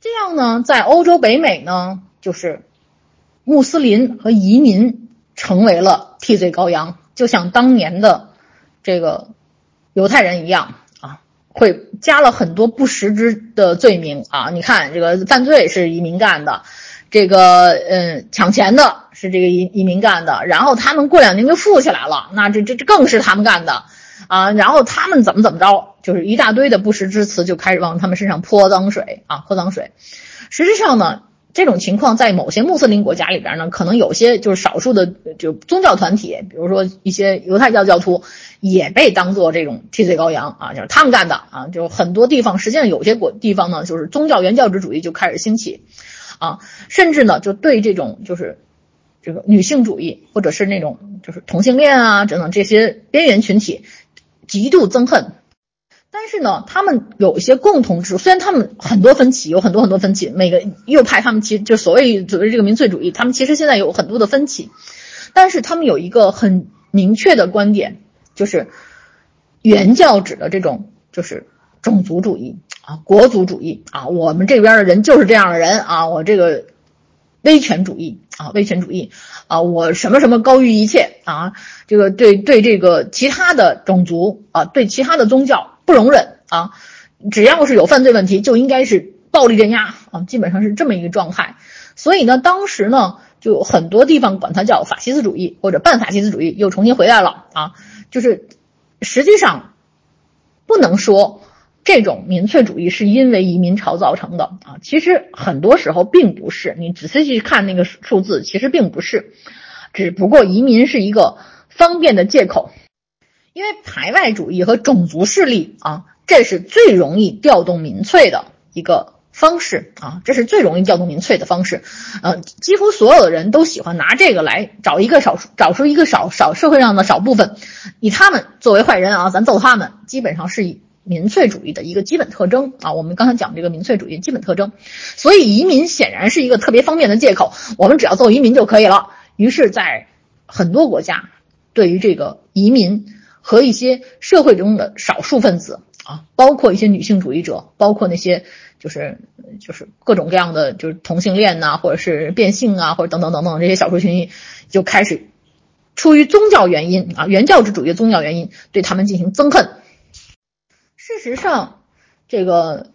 Speaker 1: 这样呢，在欧洲、北美呢，就是穆斯林和移民成为了替罪羔羊，就像当年的这个犹太人一样。会加了很多不实之的罪名啊！你看，这个犯罪是移民干的，这个嗯抢钱的是这个移移民干的，然后他们过两年就富起来了，那这这这更是他们干的啊！然后他们怎么怎么着，就是一大堆的不实之词就开始往他们身上泼脏水啊，泼脏水。实际上呢。这种情况在某些穆斯林国家里边呢，可能有些就是少数的就宗教团体，比如说一些犹太教教徒，也被当做这种替罪羔羊啊，就是他们干的啊。就很多地方，实际上有些国地方呢，就是宗教原教旨主义就开始兴起，啊，甚至呢就对这种就是这个女性主义或者是那种就是同性恋啊等等这些边缘群体极度憎恨。但是呢，他们有一些共同之处，虽然他们很多分歧，有很多很多分歧。每个右派他们其实就所谓所谓这个民粹主义，他们其实现在有很多的分歧，但是他们有一个很明确的观点，就是原教旨的这种就是种族主义啊，国族主义啊，我们这边的人就是这样的人啊，我这个威权主义啊，威权主义啊，我什么什么高于一切啊，这个对对这个其他的种族啊，对其他的宗教不容忍啊，只要是有犯罪问题就应该是暴力镇压啊，基本上是这么一个状态。所以呢，当时呢，就很多地方管它叫法西斯主义或者半法西斯主义又重新回来了啊，就是实际上不能说。这种民粹主义是因为移民潮造成的啊，其实很多时候并不是。你仔细去看那个数字，其实并不是，只不过移民是一个方便的借口。因为排外主义和种族势力啊，这是最容易调动民粹的一个方式啊，这是最容易调动民粹的方式。呃，几乎所有的人都喜欢拿这个来找一个少数，找出一个少少社会上的少部分，以他们作为坏人啊，咱揍他们，基本上是以。民粹主义的一个基本特征啊，我们刚才讲这个民粹主义基本特征，所以移民显然是一个特别方便的借口，我们只要揍移民就可以了。于是，在很多国家，对于这个移民和一些社会中的少数分子啊，包括一些女性主义者，包括那些就是就是各种各样的就是同性恋呐，或者是变性啊，或者等等等等这些少数群体，就开始出于宗教原因啊，原教旨主义宗教原因，对他们进行憎恨。事实上，这个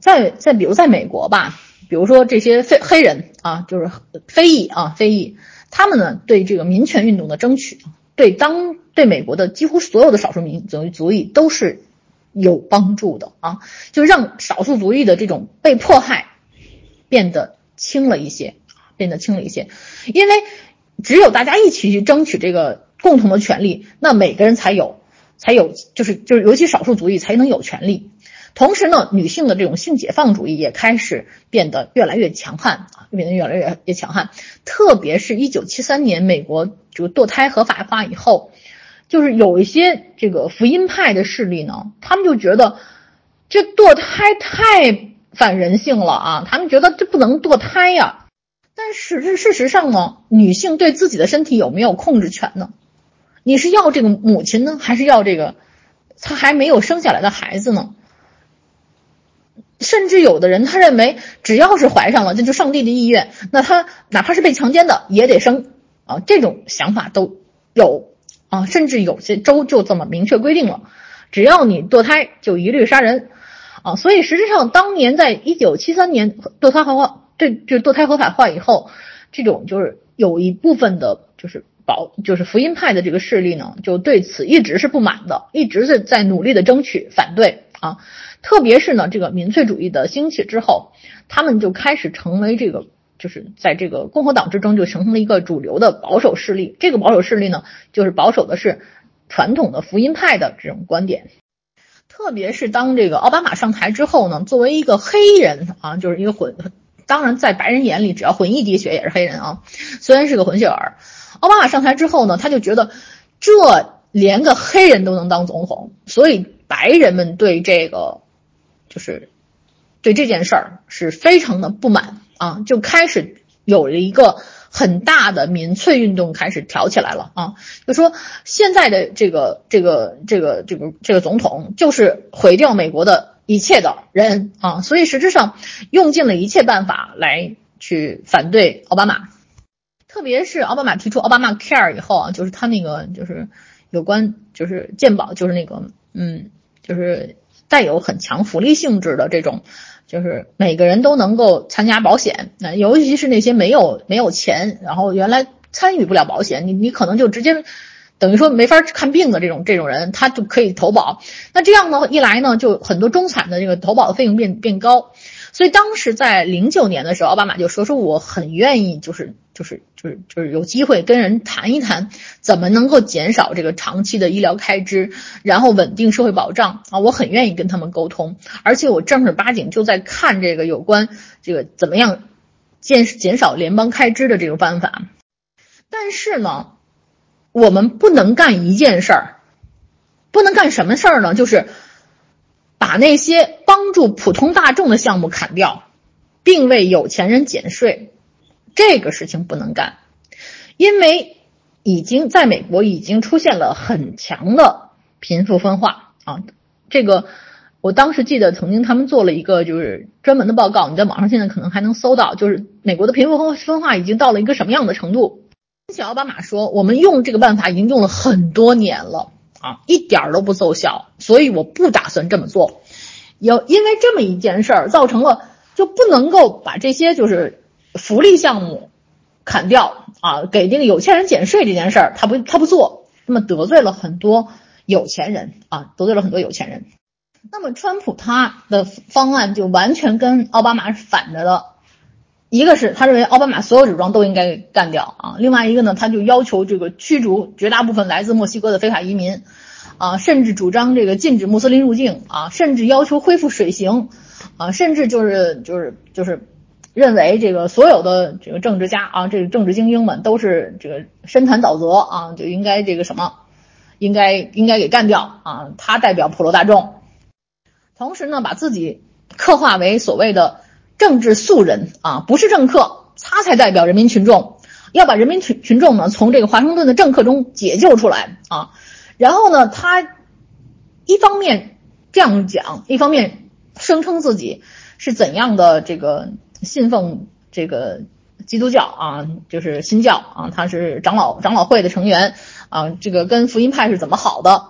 Speaker 1: 在在比如在美国吧，比如说这些非黑人啊，就是非裔啊，非裔，他们呢对这个民权运动的争取，对当对美国的几乎所有的少数民族族裔都是有帮助的啊，就让少数族裔的这种被迫害变得轻了一些，变得轻了一些，因为只有大家一起去争取这个共同的权利，那每个人才有。才有就是就是尤其少数族裔才能有权利，同时呢，女性的这种性解放主义也开始变得越来越强悍啊，变得越来越越强悍。特别是一九七三年美国就堕胎合法化以后，就是有一些这个福音派的势力呢，他们就觉得这堕胎太反人性了啊，他们觉得这不能堕胎呀。但是事实上呢，女性对自己的身体有没有控制权呢？你是要这个母亲呢，还是要这个他还没有生下来的孩子呢？甚至有的人他认为，只要是怀上了，这就上帝的意愿，那他哪怕是被强奸的也得生啊。这种想法都有啊，甚至有些州就这么明确规定了，只要你堕胎就一律杀人啊。所以实际上，当年在一九七三年堕胎合法，这就堕胎合法化以后，这种就是有一部分的，就是。保就是福音派的这个势力呢，就对此一直是不满的，一直是在努力的争取反对啊。特别是呢，这个民粹主义的兴起之后，他们就开始成为这个，就是在这个共和党之中就形成了一个主流的保守势力。这个保守势力呢，就是保守的是传统的福音派的这种观点。特别是当这个奥巴马上台之后呢，作为一个黑人啊，就是一个混，当然在白人眼里，只要混一滴血也是黑人啊，虽然是个混血儿。奥巴马上台之后呢，他就觉得这连个黑人都能当总统，所以白人们对这个就是对这件事儿是非常的不满啊，就开始有了一个很大的民粹运动开始挑起来了啊，就说现在的这个这个这个这个这个总统就是毁掉美国的一切的人啊，所以实质上用尽了一切办法来去反对奥巴马。特别是奥巴马提出奥巴马 Care 以后啊，就是他那个就是有关就是健保，就是那个嗯，就是带有很强福利性质的这种，就是每个人都能够参加保险，那尤其是那些没有没有钱，然后原来参与不了保险，你你可能就直接等于说没法看病的这种这种人，他就可以投保。那这样呢一来呢，就很多中产的这个投保的费用变变高。所以当时在零九年的时候，奥巴马就说说我很愿意，就是就是就是就是有机会跟人谈一谈，怎么能够减少这个长期的医疗开支，然后稳定社会保障啊，我很愿意跟他们沟通，而且我正儿八经就在看这个有关这个怎么样减减少联邦开支的这个办法。但是呢，我们不能干一件事儿，不能干什么事儿呢？就是。把那些帮助普通大众的项目砍掉，并为有钱人减税，这个事情不能干，因为已经在美国已经出现了很强的贫富分化啊。这个我当时记得曾经他们做了一个就是专门的报告，你在网上现在可能还能搜到，就是美国的贫富分化已经到了一个什么样的程度。小奥巴马说，我们用这个办法已经用了很多年了啊，一点儿都不奏效，所以我不打算这么做。有因为这么一件事儿，造成了就不能够把这些就是福利项目砍掉啊，给这个有钱人减税这件事儿，他不他不做，那么得罪了很多有钱人啊，得罪了很多有钱人。那么川普他的方案就完全跟奥巴马是反着的。一个是他认为奥巴马所有武装都应该干掉啊，另外一个呢，他就要求这个驱逐绝大部分来自墨西哥的非法移民，啊，甚至主张这个禁止穆斯林入境啊，甚至要求恢复水刑，啊，甚至就是就是就是认为这个所有的这个政治家啊，这个政治精英们都是这个深潭沼泽啊，就应该这个什么，应该应该给干掉啊，他代表普罗大众，同时呢，把自己刻画为所谓的。政治素人啊，不是政客，他才代表人民群众，要把人民群群众呢从这个华盛顿的政客中解救出来啊。然后呢，他一方面这样讲，一方面声称自己是怎样的这个信奉这个基督教啊，就是新教啊，他是长老长老会的成员啊，这个跟福音派是怎么好的？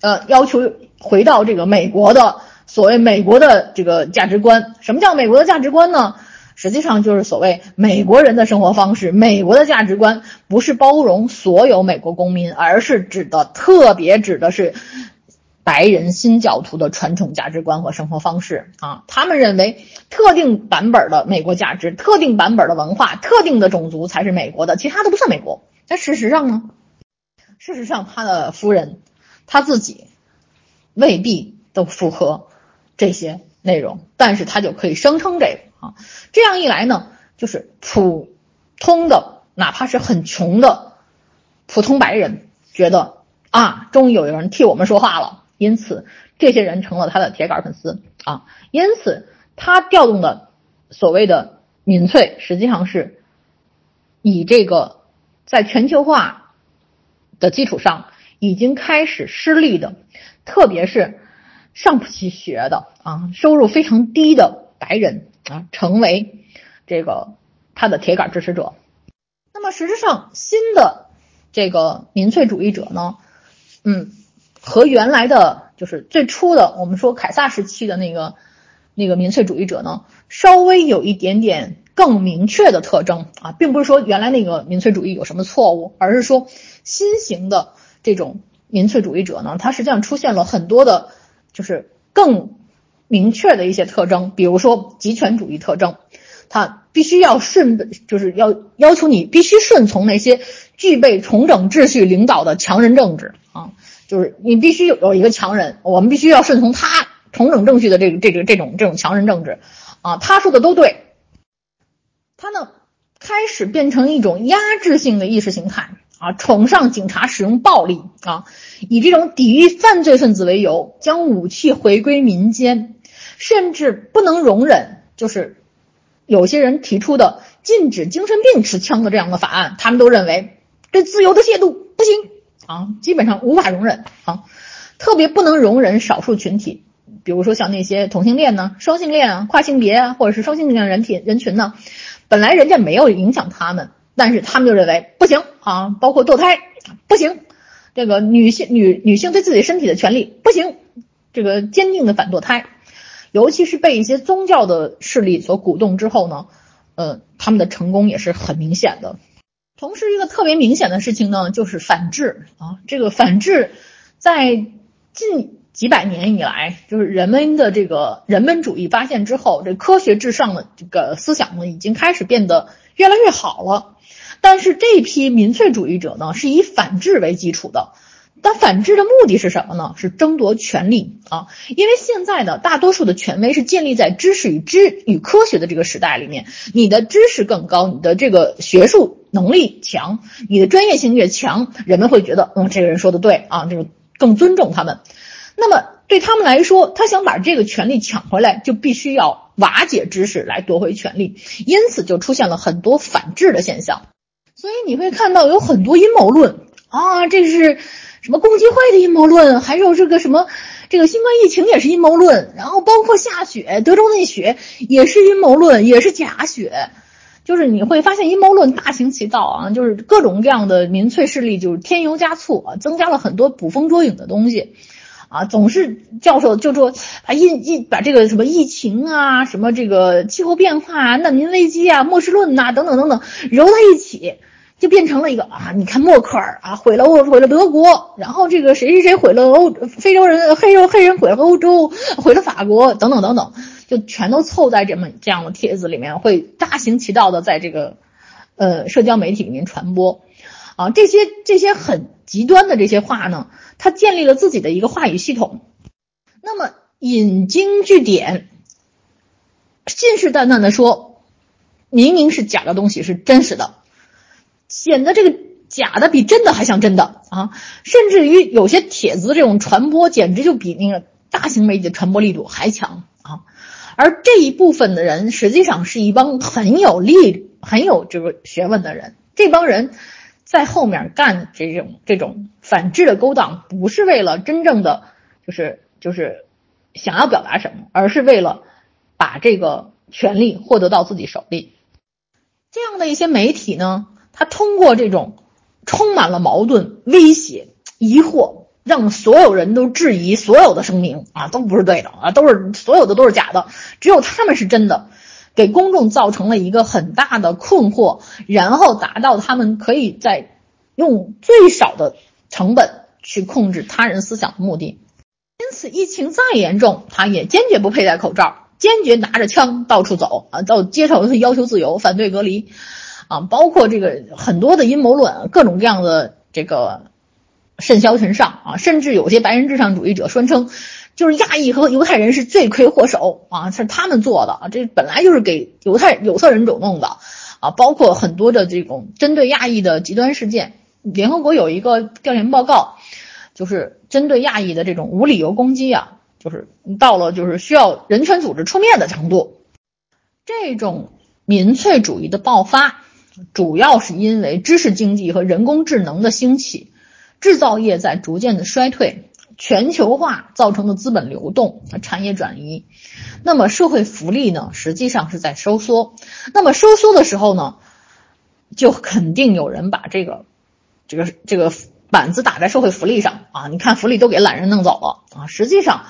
Speaker 1: 呃，要求回到这个美国的。所谓美国的这个价值观，什么叫美国的价值观呢？实际上就是所谓美国人的生活方式。美国的价值观不是包容所有美国公民，而是指的特别指的是白人新教徒的传统价值观和生活方式啊。他们认为特定版本的美国价值、特定版本的文化、特定的种族才是美国的，其他都不算美国。但事实上呢？事实上，他的夫人他自己未必都符合。这些内容，但是他就可以声称这个啊，这样一来呢，就是普通的，哪怕是很穷的普通白人，觉得啊，终于有人替我们说话了，因此这些人成了他的铁杆粉丝啊，因此他调动的所谓的民粹，实际上是以这个在全球化的基础上已经开始失利的，特别是。上不起学的啊，收入非常低的白人啊，成为这个他的铁杆支持者。那么实质上，新的这个民粹主义者呢，嗯，和原来的就是最初的我们说凯撒时期的那个那个民粹主义者呢，稍微有一点点更明确的特征啊，并不是说原来那个民粹主义有什么错误，而是说新型的这种民粹主义者呢，它实际上出现了很多的。就是更明确的一些特征，比如说极权主义特征，它必须要顺，就是要要求你必须顺从那些具备重整秩序领导的强人政治，就是你必须有有一个强人，我们必须要顺从他重整秩序的这个这个这种这种强人政治啊，他说的都对，他呢开始变成一种压制性的意识形态。啊，崇尚警察使用暴力啊，以这种抵御犯罪分子为由，将武器回归民间，甚至不能容忍，就是有些人提出的禁止精神病持枪的这样的法案，他们都认为对自由的亵渎不行啊，基本上无法容忍啊，特别不能容忍少数群体，比如说像那些同性恋呢、双性恋啊、跨性别啊，或者是双性恋人体人群呢，本来人家没有影响他们。但是他们就认为不行啊，包括堕胎不行，这个女性女女性对自己身体的权利不行，这个坚定的反堕胎，尤其是被一些宗教的势力所鼓动之后呢，呃，他们的成功也是很明显的。同时，一个特别明显的事情呢，就是反制啊，这个反制在近几百年以来，就是人们的这个人本主义发现之后，这科学至上的这个思想呢，已经开始变得越来越好了。但是这批民粹主义者呢，是以反制为基础的，但反制的目的是什么呢？是争夺权力啊！因为现在的大多数的权威是建立在知识与知与科学的这个时代里面，你的知识更高，你的这个学术能力强，你的专业性越强，人们会觉得，嗯，这个人说的对啊，这个更尊重他们。那么对他们来说，他想把这个权利抢回来，就必须要瓦解知识来夺回权力，因此就出现了很多反制的现象。所以你会看到有很多阴谋论啊，这是什么共济会的阴谋论，还有这个什么这个新冠疫情也是阴谋论，然后包括下雪，德州那雪也是阴谋论，也是假雪。就是你会发现阴谋论大行其道啊，就是各种各样的民粹势力就是添油加醋啊，增加了很多捕风捉影的东西。啊，总是教授就说啊，疫疫把这个什么疫情啊，什么这个气候变化啊、难民危机啊、末世论呐等等等等揉在一起，就变成了一个啊，你看默克尔啊毁了欧毁了德国，然后这个谁谁谁毁了欧非洲人黑人黑人毁了欧洲，毁了法国等等等等，就全都凑在这么这样的帖子里面，会大行其道的在这个呃社交媒体里面传播。啊，这些这些很极端的这些话呢，他建立了自己的一个话语系统，那么引经据典，信誓旦旦的说，明明是假的东西是真实的，显得这个假的比真的还像真的啊，甚至于有些帖子这种传播简直就比那个大型媒体的传播力度还强啊，而这一部分的人实际上是一帮很有力、很有这个学问的人，这帮人。在后面干这种这种反制的勾当，不是为了真正的就是就是想要表达什么，而是为了把这个权利获得到自己手里。这样的一些媒体呢，他通过这种充满了矛盾、威胁、疑惑，让所有人都质疑所有的声明啊，都不是对的啊，都是所有的都是假的，只有他们是真的。给公众造成了一个很大的困惑，然后达到他们可以在用最少的成本去控制他人思想的目的。因此，疫情再严重，他也坚决不佩戴口罩，坚决拿着枪到处走啊，到街上要求自由，反对隔离啊，包括这个很多的阴谋论，各种各样的这个甚嚣尘上啊，甚至有些白人至上主义者宣称。就是亚裔和犹太人是罪魁祸首啊，是他们做的啊，这本来就是给犹太有色人种弄的啊，包括很多的这种针对亚裔的极端事件。联合国有一个调研报告，就是针对亚裔的这种无理由攻击啊，就是到了就是需要人权组织出面的程度。这种民粹主义的爆发，主要是因为知识经济和人工智能的兴起，制造业在逐渐的衰退。全球化造成的资本流动和产业转移，那么社会福利呢，实际上是在收缩。那么收缩的时候呢，就肯定有人把这个、这个、这个板子打在社会福利上啊！你看，福利都给懒人弄走了啊！实际上，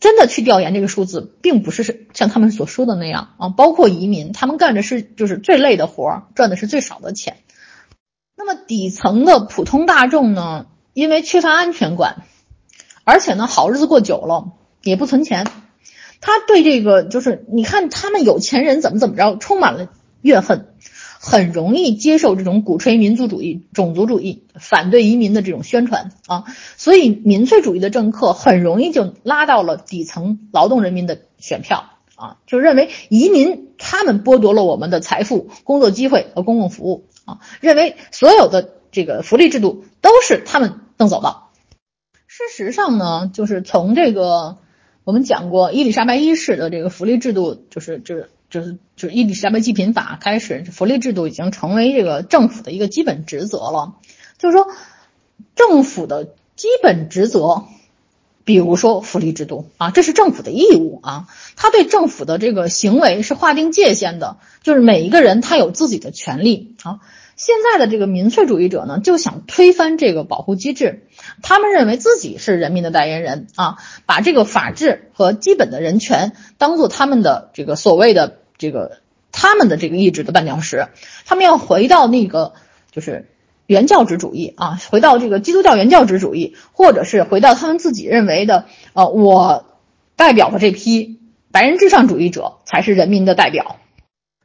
Speaker 1: 真的去调研这个数字，并不是像他们所说的那样啊。包括移民，他们干的是就是最累的活儿，赚的是最少的钱。那么底层的普通大众呢？因为缺乏安全感，而且呢，好日子过久了也不存钱，他对这个就是你看他们有钱人怎么怎么着，充满了怨恨，很容易接受这种鼓吹民族主义、种族主义、反对移民的这种宣传啊，所以民粹主义的政客很容易就拉到了底层劳动人民的选票啊，就认为移民他们剥夺了我们的财富、工作机会和公共服务啊，认为所有的这个福利制度都是他们。弄走的。事实上呢，就是从这个我们讲过伊丽莎白一世的这个福利制度，就是就是就是就是伊丽莎白济贫法开始，福利制度已经成为这个政府的一个基本职责了。就是说，政府的基本职责，比如说福利制度啊，这是政府的义务啊，他对政府的这个行为是划定界限的，就是每一个人他有自己的权利啊。现在的这个民粹主义者呢，就想推翻这个保护机制。他们认为自己是人民的代言人啊，把这个法治和基本的人权当做他们的这个所谓的这个他们的这个意志的绊脚石。他们要回到那个就是原教旨主义啊，回到这个基督教原教旨主义，或者是回到他们自己认为的呃，我代表的这批白人至上主义者才是人民的代表。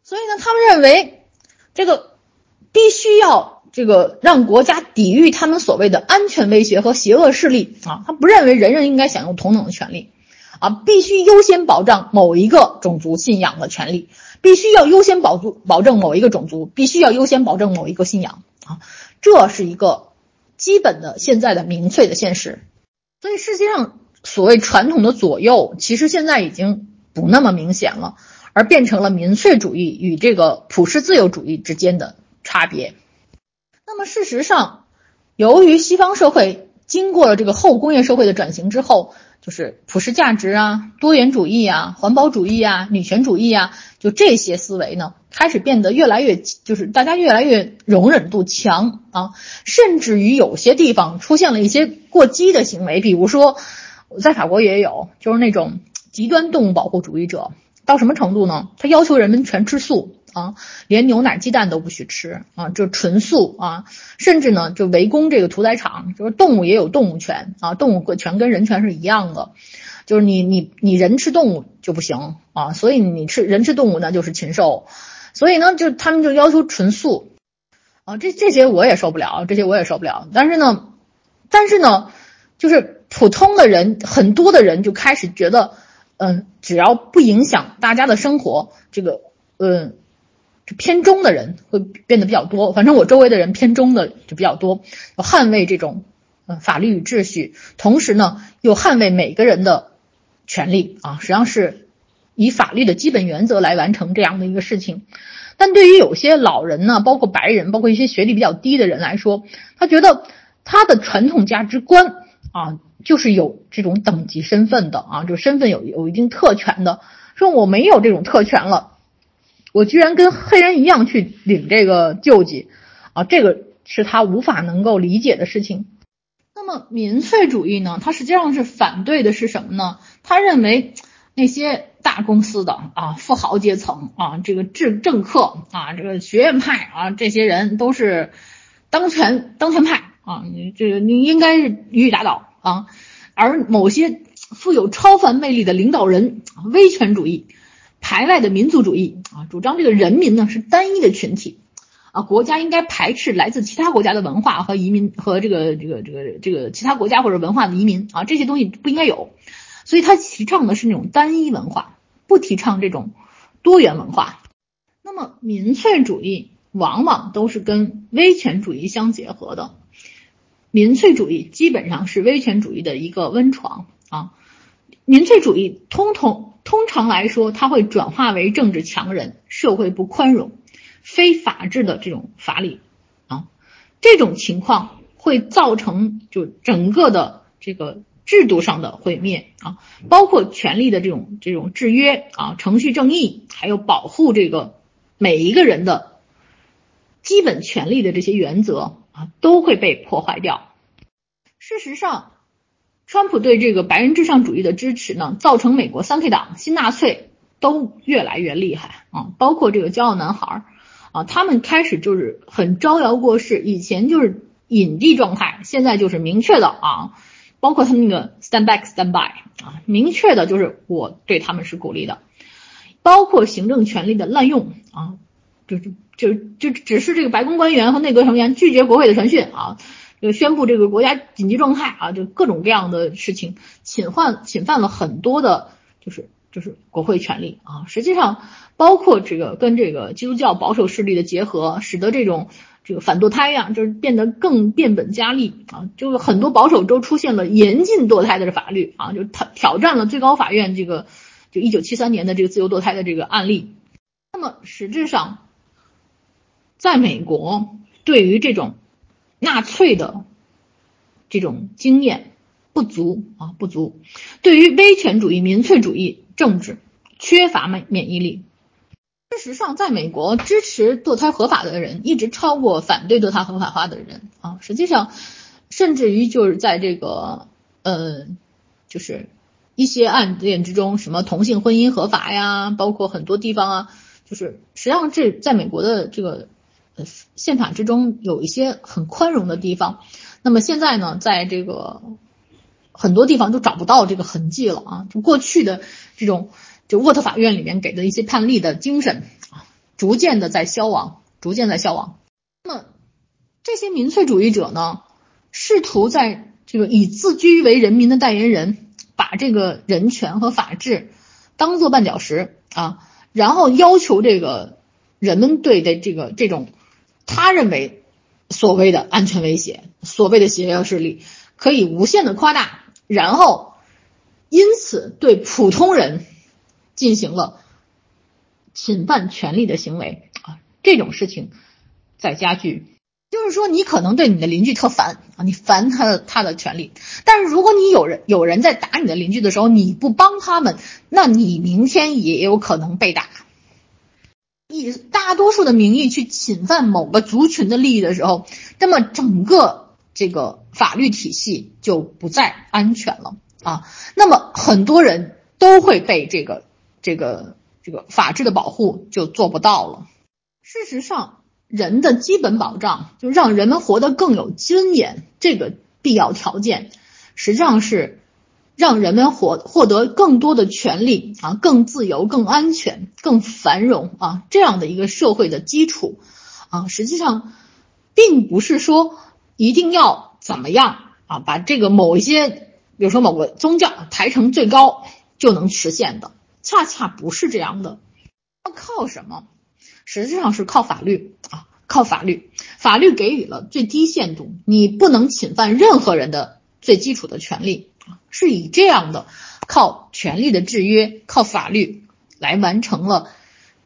Speaker 1: 所以呢，他们认为这个。必须要这个让国家抵御他们所谓的安全威胁和邪恶势力啊！他不认为人人应该享有同等的权利啊！必须优先保障某一个种族信仰的权利，必须要优先保住保证某一个种族，必须要优先保证某一个信仰啊！这是一个基本的现在的民粹的现实。所以世界上所谓传统的左右，其实现在已经不那么明显了，而变成了民粹主义与这个普世自由主义之间的。差别。那么事实上，由于西方社会经过了这个后工业社会的转型之后，就是普世价值啊、多元主义啊、环保主义啊、女权主义啊，就这些思维呢，开始变得越来越，就是大家越来越容忍度强啊，甚至于有些地方出现了一些过激的行为，比如说，在法国也有，就是那种极端动物保护主义者，到什么程度呢？他要求人们全吃素。啊，连牛奶、鸡蛋都不许吃啊，就纯素啊，甚至呢，就围攻这个屠宰场，就是动物也有动物权啊，动物权跟人权是一样的，就是你你你人吃动物就不行啊，所以你吃人吃动物那就是禽兽，所以呢，就他们就要求纯素啊，这这些我也受不了，这些我也受不了，但是呢，但是呢，就是普通的人，很多的人就开始觉得，嗯，只要不影响大家的生活，这个，嗯。就偏中的人会变得比较多，反正我周围的人偏中的就比较多，捍卫这种呃法律与秩序，同时呢又捍卫每个人的权利啊，实际上是以法律的基本原则来完成这样的一个事情。但对于有些老人呢，包括白人，包括一些学历比较低的人来说，他觉得他的传统价值观啊，就是有这种等级身份的啊，就身份有有一定特权的，说我没有这种特权了。我居然跟黑人一样去领这个救济，啊，这个是他无法能够理解的事情。那么民粹主义呢？他实际上是反对的是什么呢？他认为那些大公司的啊富豪阶层啊，这个政政客啊，这个学院派啊，这些人都是当权当权派啊，你这个你应该是予以打倒啊。而某些富有超凡魅力的领导人，威权主义。排外的民族主义啊，主张这个人民呢是单一的群体啊，国家应该排斥来自其他国家的文化和移民和这个这个这个这个其他国家或者文化的移民啊，这些东西不应该有，所以他提倡的是那种单一文化，不提倡这种多元文化。那么民粹主义往往都是跟威权主义相结合的，民粹主义基本上是威权主义的一个温床啊，民粹主义通通。通常来说，它会转化为政治强人、社会不宽容、非法治的这种法理啊，这种情况会造成就整个的这个制度上的毁灭啊，包括权力的这种这种制约啊、程序正义，还有保护这个每一个人的基本权利的这些原则啊，都会被破坏掉。事实上。川普对这个白人至上主义的支持呢，造成美国三 K 党、新纳粹都越来越厉害啊，包括这个骄傲男孩啊，他们开始就是很招摇过市，以前就是隐蔽状态，现在就是明确的啊，包括他那个 stand back stand by 啊，明确的就是我对他们是鼓励的，包括行政权力的滥用啊，就是就就只是这个白宫官员和内阁成员拒绝国会的传讯啊。就宣布这个国家紧急状态啊，就各种各样的事情侵犯侵犯了很多的，就是就是国会权利啊。实际上，包括这个跟这个基督教保守势力的结合，使得这种这个反堕胎呀，就是变得更变本加厉啊。就是很多保守州出现了严禁堕胎的法律啊，就挑挑战了最高法院这个就一九七三年的这个自由堕胎的这个案例。那么实质上，在美国对于这种。纳粹的这种经验不足啊，不足。对于威权主义、民粹主义政治缺乏免免疫力。事实上，在美国支持堕胎合法的人一直超过反对堕胎合法化的人啊。实际上，甚至于就是在这个呃，就是一些案件之中，什么同性婚姻合法呀，包括很多地方啊，就是实际上这在美国的这个。呃，宪法之中有一些很宽容的地方，那么现在呢，在这个很多地方都找不到这个痕迹了啊！就过去的这种，就沃特法院里面给的一些判例的精神啊，逐渐的在消亡，逐渐在消亡。那么这些民粹主义者呢，试图在这个以自居为人民的代言人，把这个人权和法治当做绊脚石啊，然后要求这个人们对的这个这种。他认为，所谓的安全威胁，所谓的邪恶势力，可以无限的夸大，然后因此对普通人进行了侵犯权利的行为啊，这种事情在加剧。就是说，你可能对你的邻居特烦啊，你烦他的他的权利，但是如果你有人有人在打你的邻居的时候，你不帮他们，那你明天也有可能被打。以大多数的名义去侵犯某个族群的利益的时候，那么整个这个法律体系就不再安全了啊。那么很多人都会被这个这个这个法治的保护就做不到了。事实上。人的基本保障，就让人们活得更有尊严，这个必要条件，实际上是让人们获获得更多的权利啊，更自由、更安全、更繁荣啊，这样的一个社会的基础。啊，实际上并不是说一定要怎么样啊，把这个某一些，比如说某个宗教抬成最高就能实现的，恰恰不是这样的，要靠什么？实际上是靠法律啊，靠法律，法律给予了最低限度，你不能侵犯任何人的最基础的权利，是以这样的靠权力的制约，靠法律来完成了，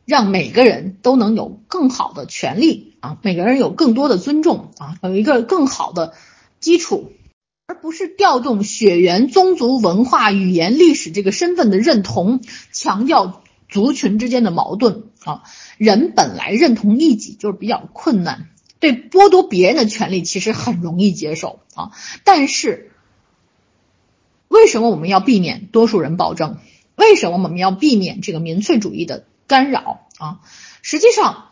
Speaker 1: 让每个人都能有更好的权利啊，每个人有更多的尊重啊，有一个更好的基础，而不是调动血缘、宗族、文化、语言、历史这个身份的认同，强调。族群之间的矛盾啊，人本来认同异己就是比较困难，对剥夺别人的权利其实很容易接受啊。但是，为什么我们要避免多数人暴政？为什么我们要避免这个民粹主义的干扰啊？实际上，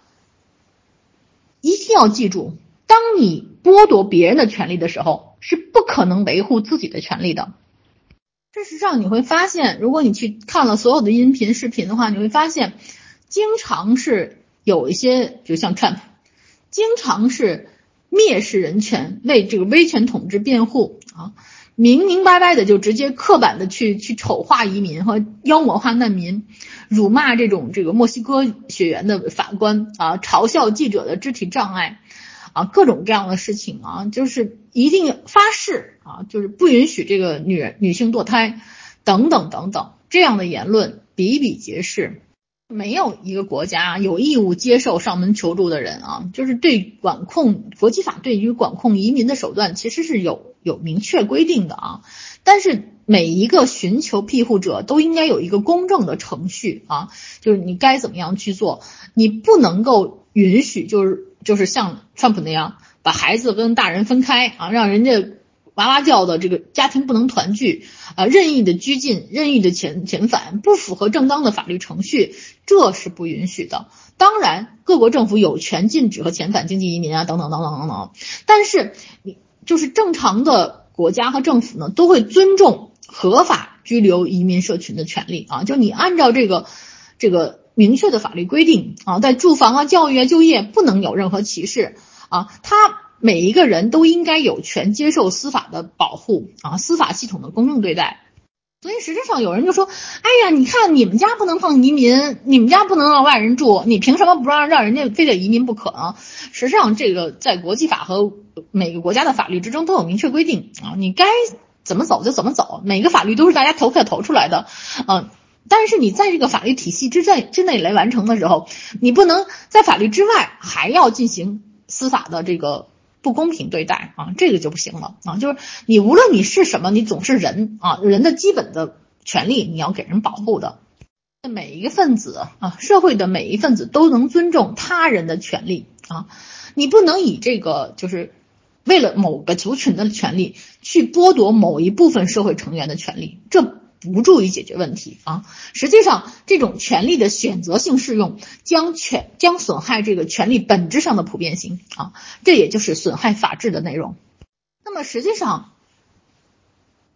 Speaker 1: 一定要记住，当你剥夺别人的权利的时候，是不可能维护自己的权利的。事实上，你会发现，如果你去看了所有的音频视频的话，你会发现，经常是有一些，就像 Trump，经常是蔑视人权，为这个威权统治辩护啊，明明白白的就直接刻板的去去丑化移民和妖魔化难民，辱骂这种这个墨西哥血缘的法官啊，嘲笑记者的肢体障碍。啊，各种各样的事情啊，就是一定发誓啊，就是不允许这个女人女性堕胎，等等等等，这样的言论比比皆是。没有一个国家有义务接受上门求助的人啊，就是对管控国际法对于管控移民的手段其实是有有明确规定的啊。但是每一个寻求庇护者都应该有一个公正的程序啊，就是你该怎么样去做，你不能够允许就是。就是像川普那样把孩子跟大人分开啊，让人家哇哇叫的这个家庭不能团聚啊，任意的拘禁、任意的遣遣返，不符合正当的法律程序，这是不允许的。当然，各国政府有权禁止和遣返经济移民啊，等等等等等等。但是你就是正常的国家和政府呢，都会尊重合法居留移民社群的权利啊，就你按照这个这个。明确的法律规定啊，在住房啊、教育啊、就业不能有任何歧视啊。他每一个人都应该有权接受司法的保护啊，司法系统的公正对待。所以实质上有人就说：“哎呀，你看你们家不能放移民，你们家不能让外人住，你凭什么不让让人家非得移民不可呢？”实际上，这个在国际法和每个国家的法律之中都有明确规定啊，你该怎么走就怎么走，每个法律都是大家投票投出来的，嗯。但是你在这个法律体系之在之内来完成的时候，你不能在法律之外还要进行司法的这个不公平对待啊，这个就不行了啊！就是你无论你是什么，你总是人啊，人的基本的权利你要给人保护的。每一个分子啊，社会的每一份子都能尊重他人的权利啊，你不能以这个就是为了某个族群的权利去剥夺某一部分社会成员的权利，这。不助于解决问题啊！实际上，这种权利的选择性适用将权将损害这个权利本质上的普遍性啊，这也就是损害法治的内容。那么，实际上。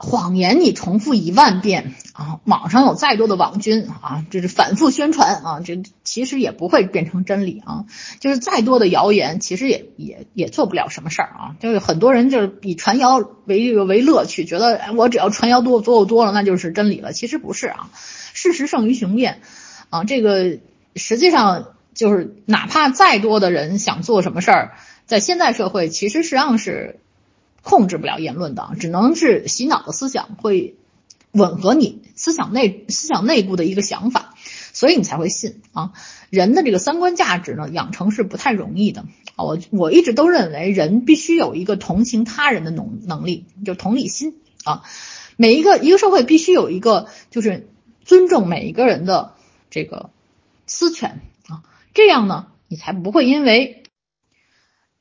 Speaker 1: 谎言你重复一万遍啊，网上有再多的网军啊，这是反复宣传啊，这其实也不会变成真理啊。就是再多的谣言，其实也也也做不了什么事儿啊。就是很多人就是以传谣为这个为乐趣，觉得我只要传谣多足够多了，那就是真理了。其实不是啊，事实胜于雄辩啊。这个实际上就是哪怕再多的人想做什么事儿，在现代社会，其实实际上是。控制不了言论的，只能是洗脑的思想会吻合你思想内思想内部的一个想法，所以你才会信啊。人的这个三观价值呢，养成是不太容易的啊，我我一直都认为人必须有一个同情他人的能能力，就同理心啊。每一个一个社会必须有一个就是尊重每一个人的这个私权啊，这样呢，你才不会因为，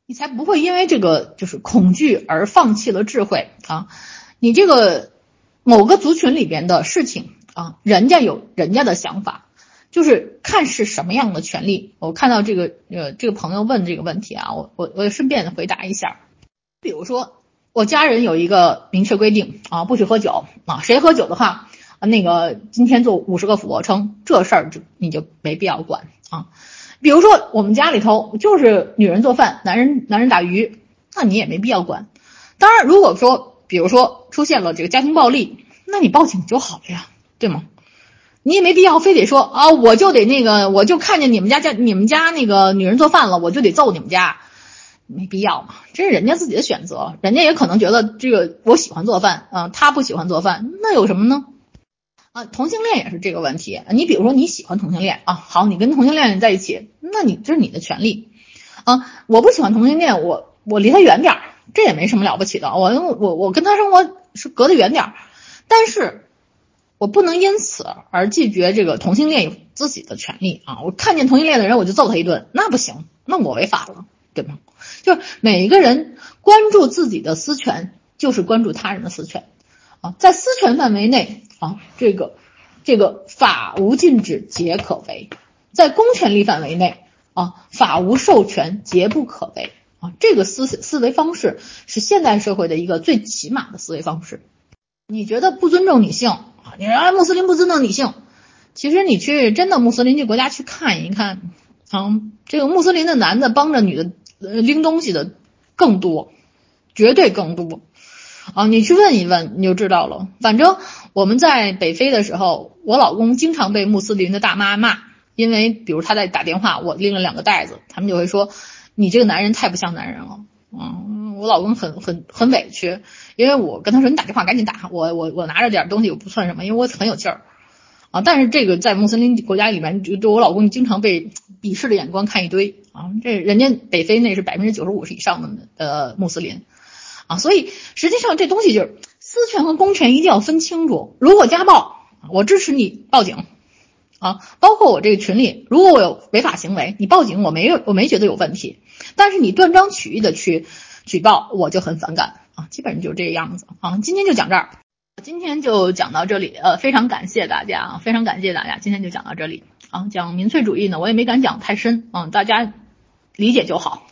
Speaker 1: 你才不会因为这个就是恐惧而放弃了智慧啊。你这个某个族群里边的事情啊，人家有人家的想法。就是看是什么样的权利。我看到这个呃这个朋友问这个问题啊，我我我顺便回答一下。比如说我家人有一个明确规定啊，不许喝酒啊，谁喝酒的话，那个今天做五十个俯卧撑，这事儿就你就没必要管啊。比如说我们家里头就是女人做饭，男人男人打鱼，那你也没必要管。当然，如果说比如说出现了这个家庭暴力，那你报警就好了呀，对吗？你也没必要非得说啊，我就得那个，我就看见你们家家你们家那个女人做饭了，我就得揍你们家，没必要嘛，这是人家自己的选择，人家也可能觉得这个我喜欢做饭啊，他不喜欢做饭，那有什么呢？啊，同性恋也是这个问题，你比如说你喜欢同性恋啊，好，你跟同性恋在一起，那你这是你的权利啊，我不喜欢同性恋，我我离他远点儿，这也没什么了不起的，我我我跟他生活是隔得远点儿，但是。我不能因此而拒绝这个同性恋有自己的权利啊！我看见同性恋的人我就揍他一顿，那不行，那我违法了，对吗？就是每一个人关注自己的私权，就是关注他人的私权啊，在私权范围内啊，这个这个法无禁止皆可为；在公权力范围内啊，法无授权皆不可为啊。这个思思维方式是现代社会的一个最起码的思维方式。你觉得不尊重女性？你说穆斯林不尊重女性，其实你去真的穆斯林这国家去看一看，啊，这个穆斯林的男的帮着女的呃拎东西的更多，绝对更多，啊，你去问一问你就知道了。反正我们在北非的时候，我老公经常被穆斯林的大妈骂，因为比如他在打电话，我拎了两个袋子，他们就会说你这个男人太不像男人了，嗯，我老公很很很委屈。因为我跟他说，你打电话赶紧打，我我我拿着点东西，我不算什么，因为我很有劲儿啊。但是这个在穆斯林国家里面，就就我老公经常被鄙视的眼光看一堆啊。这人家北非那是百分之九十五以上的呃穆斯林啊，所以实际上这东西就是私权和公权一定要分清楚。如果家暴，我支持你报警啊。包括我这个群里，如果我有违法行为，你报警我没有我没觉得有问题，但是你断章取义的去举报，我就很反感。啊，基本上就这个样子啊。今天就讲这儿，今天就讲到这里。呃，非常感谢大家啊，非常感谢大家。今天就讲到这里啊。讲民粹主义呢，我也没敢讲太深啊，大家理解就好。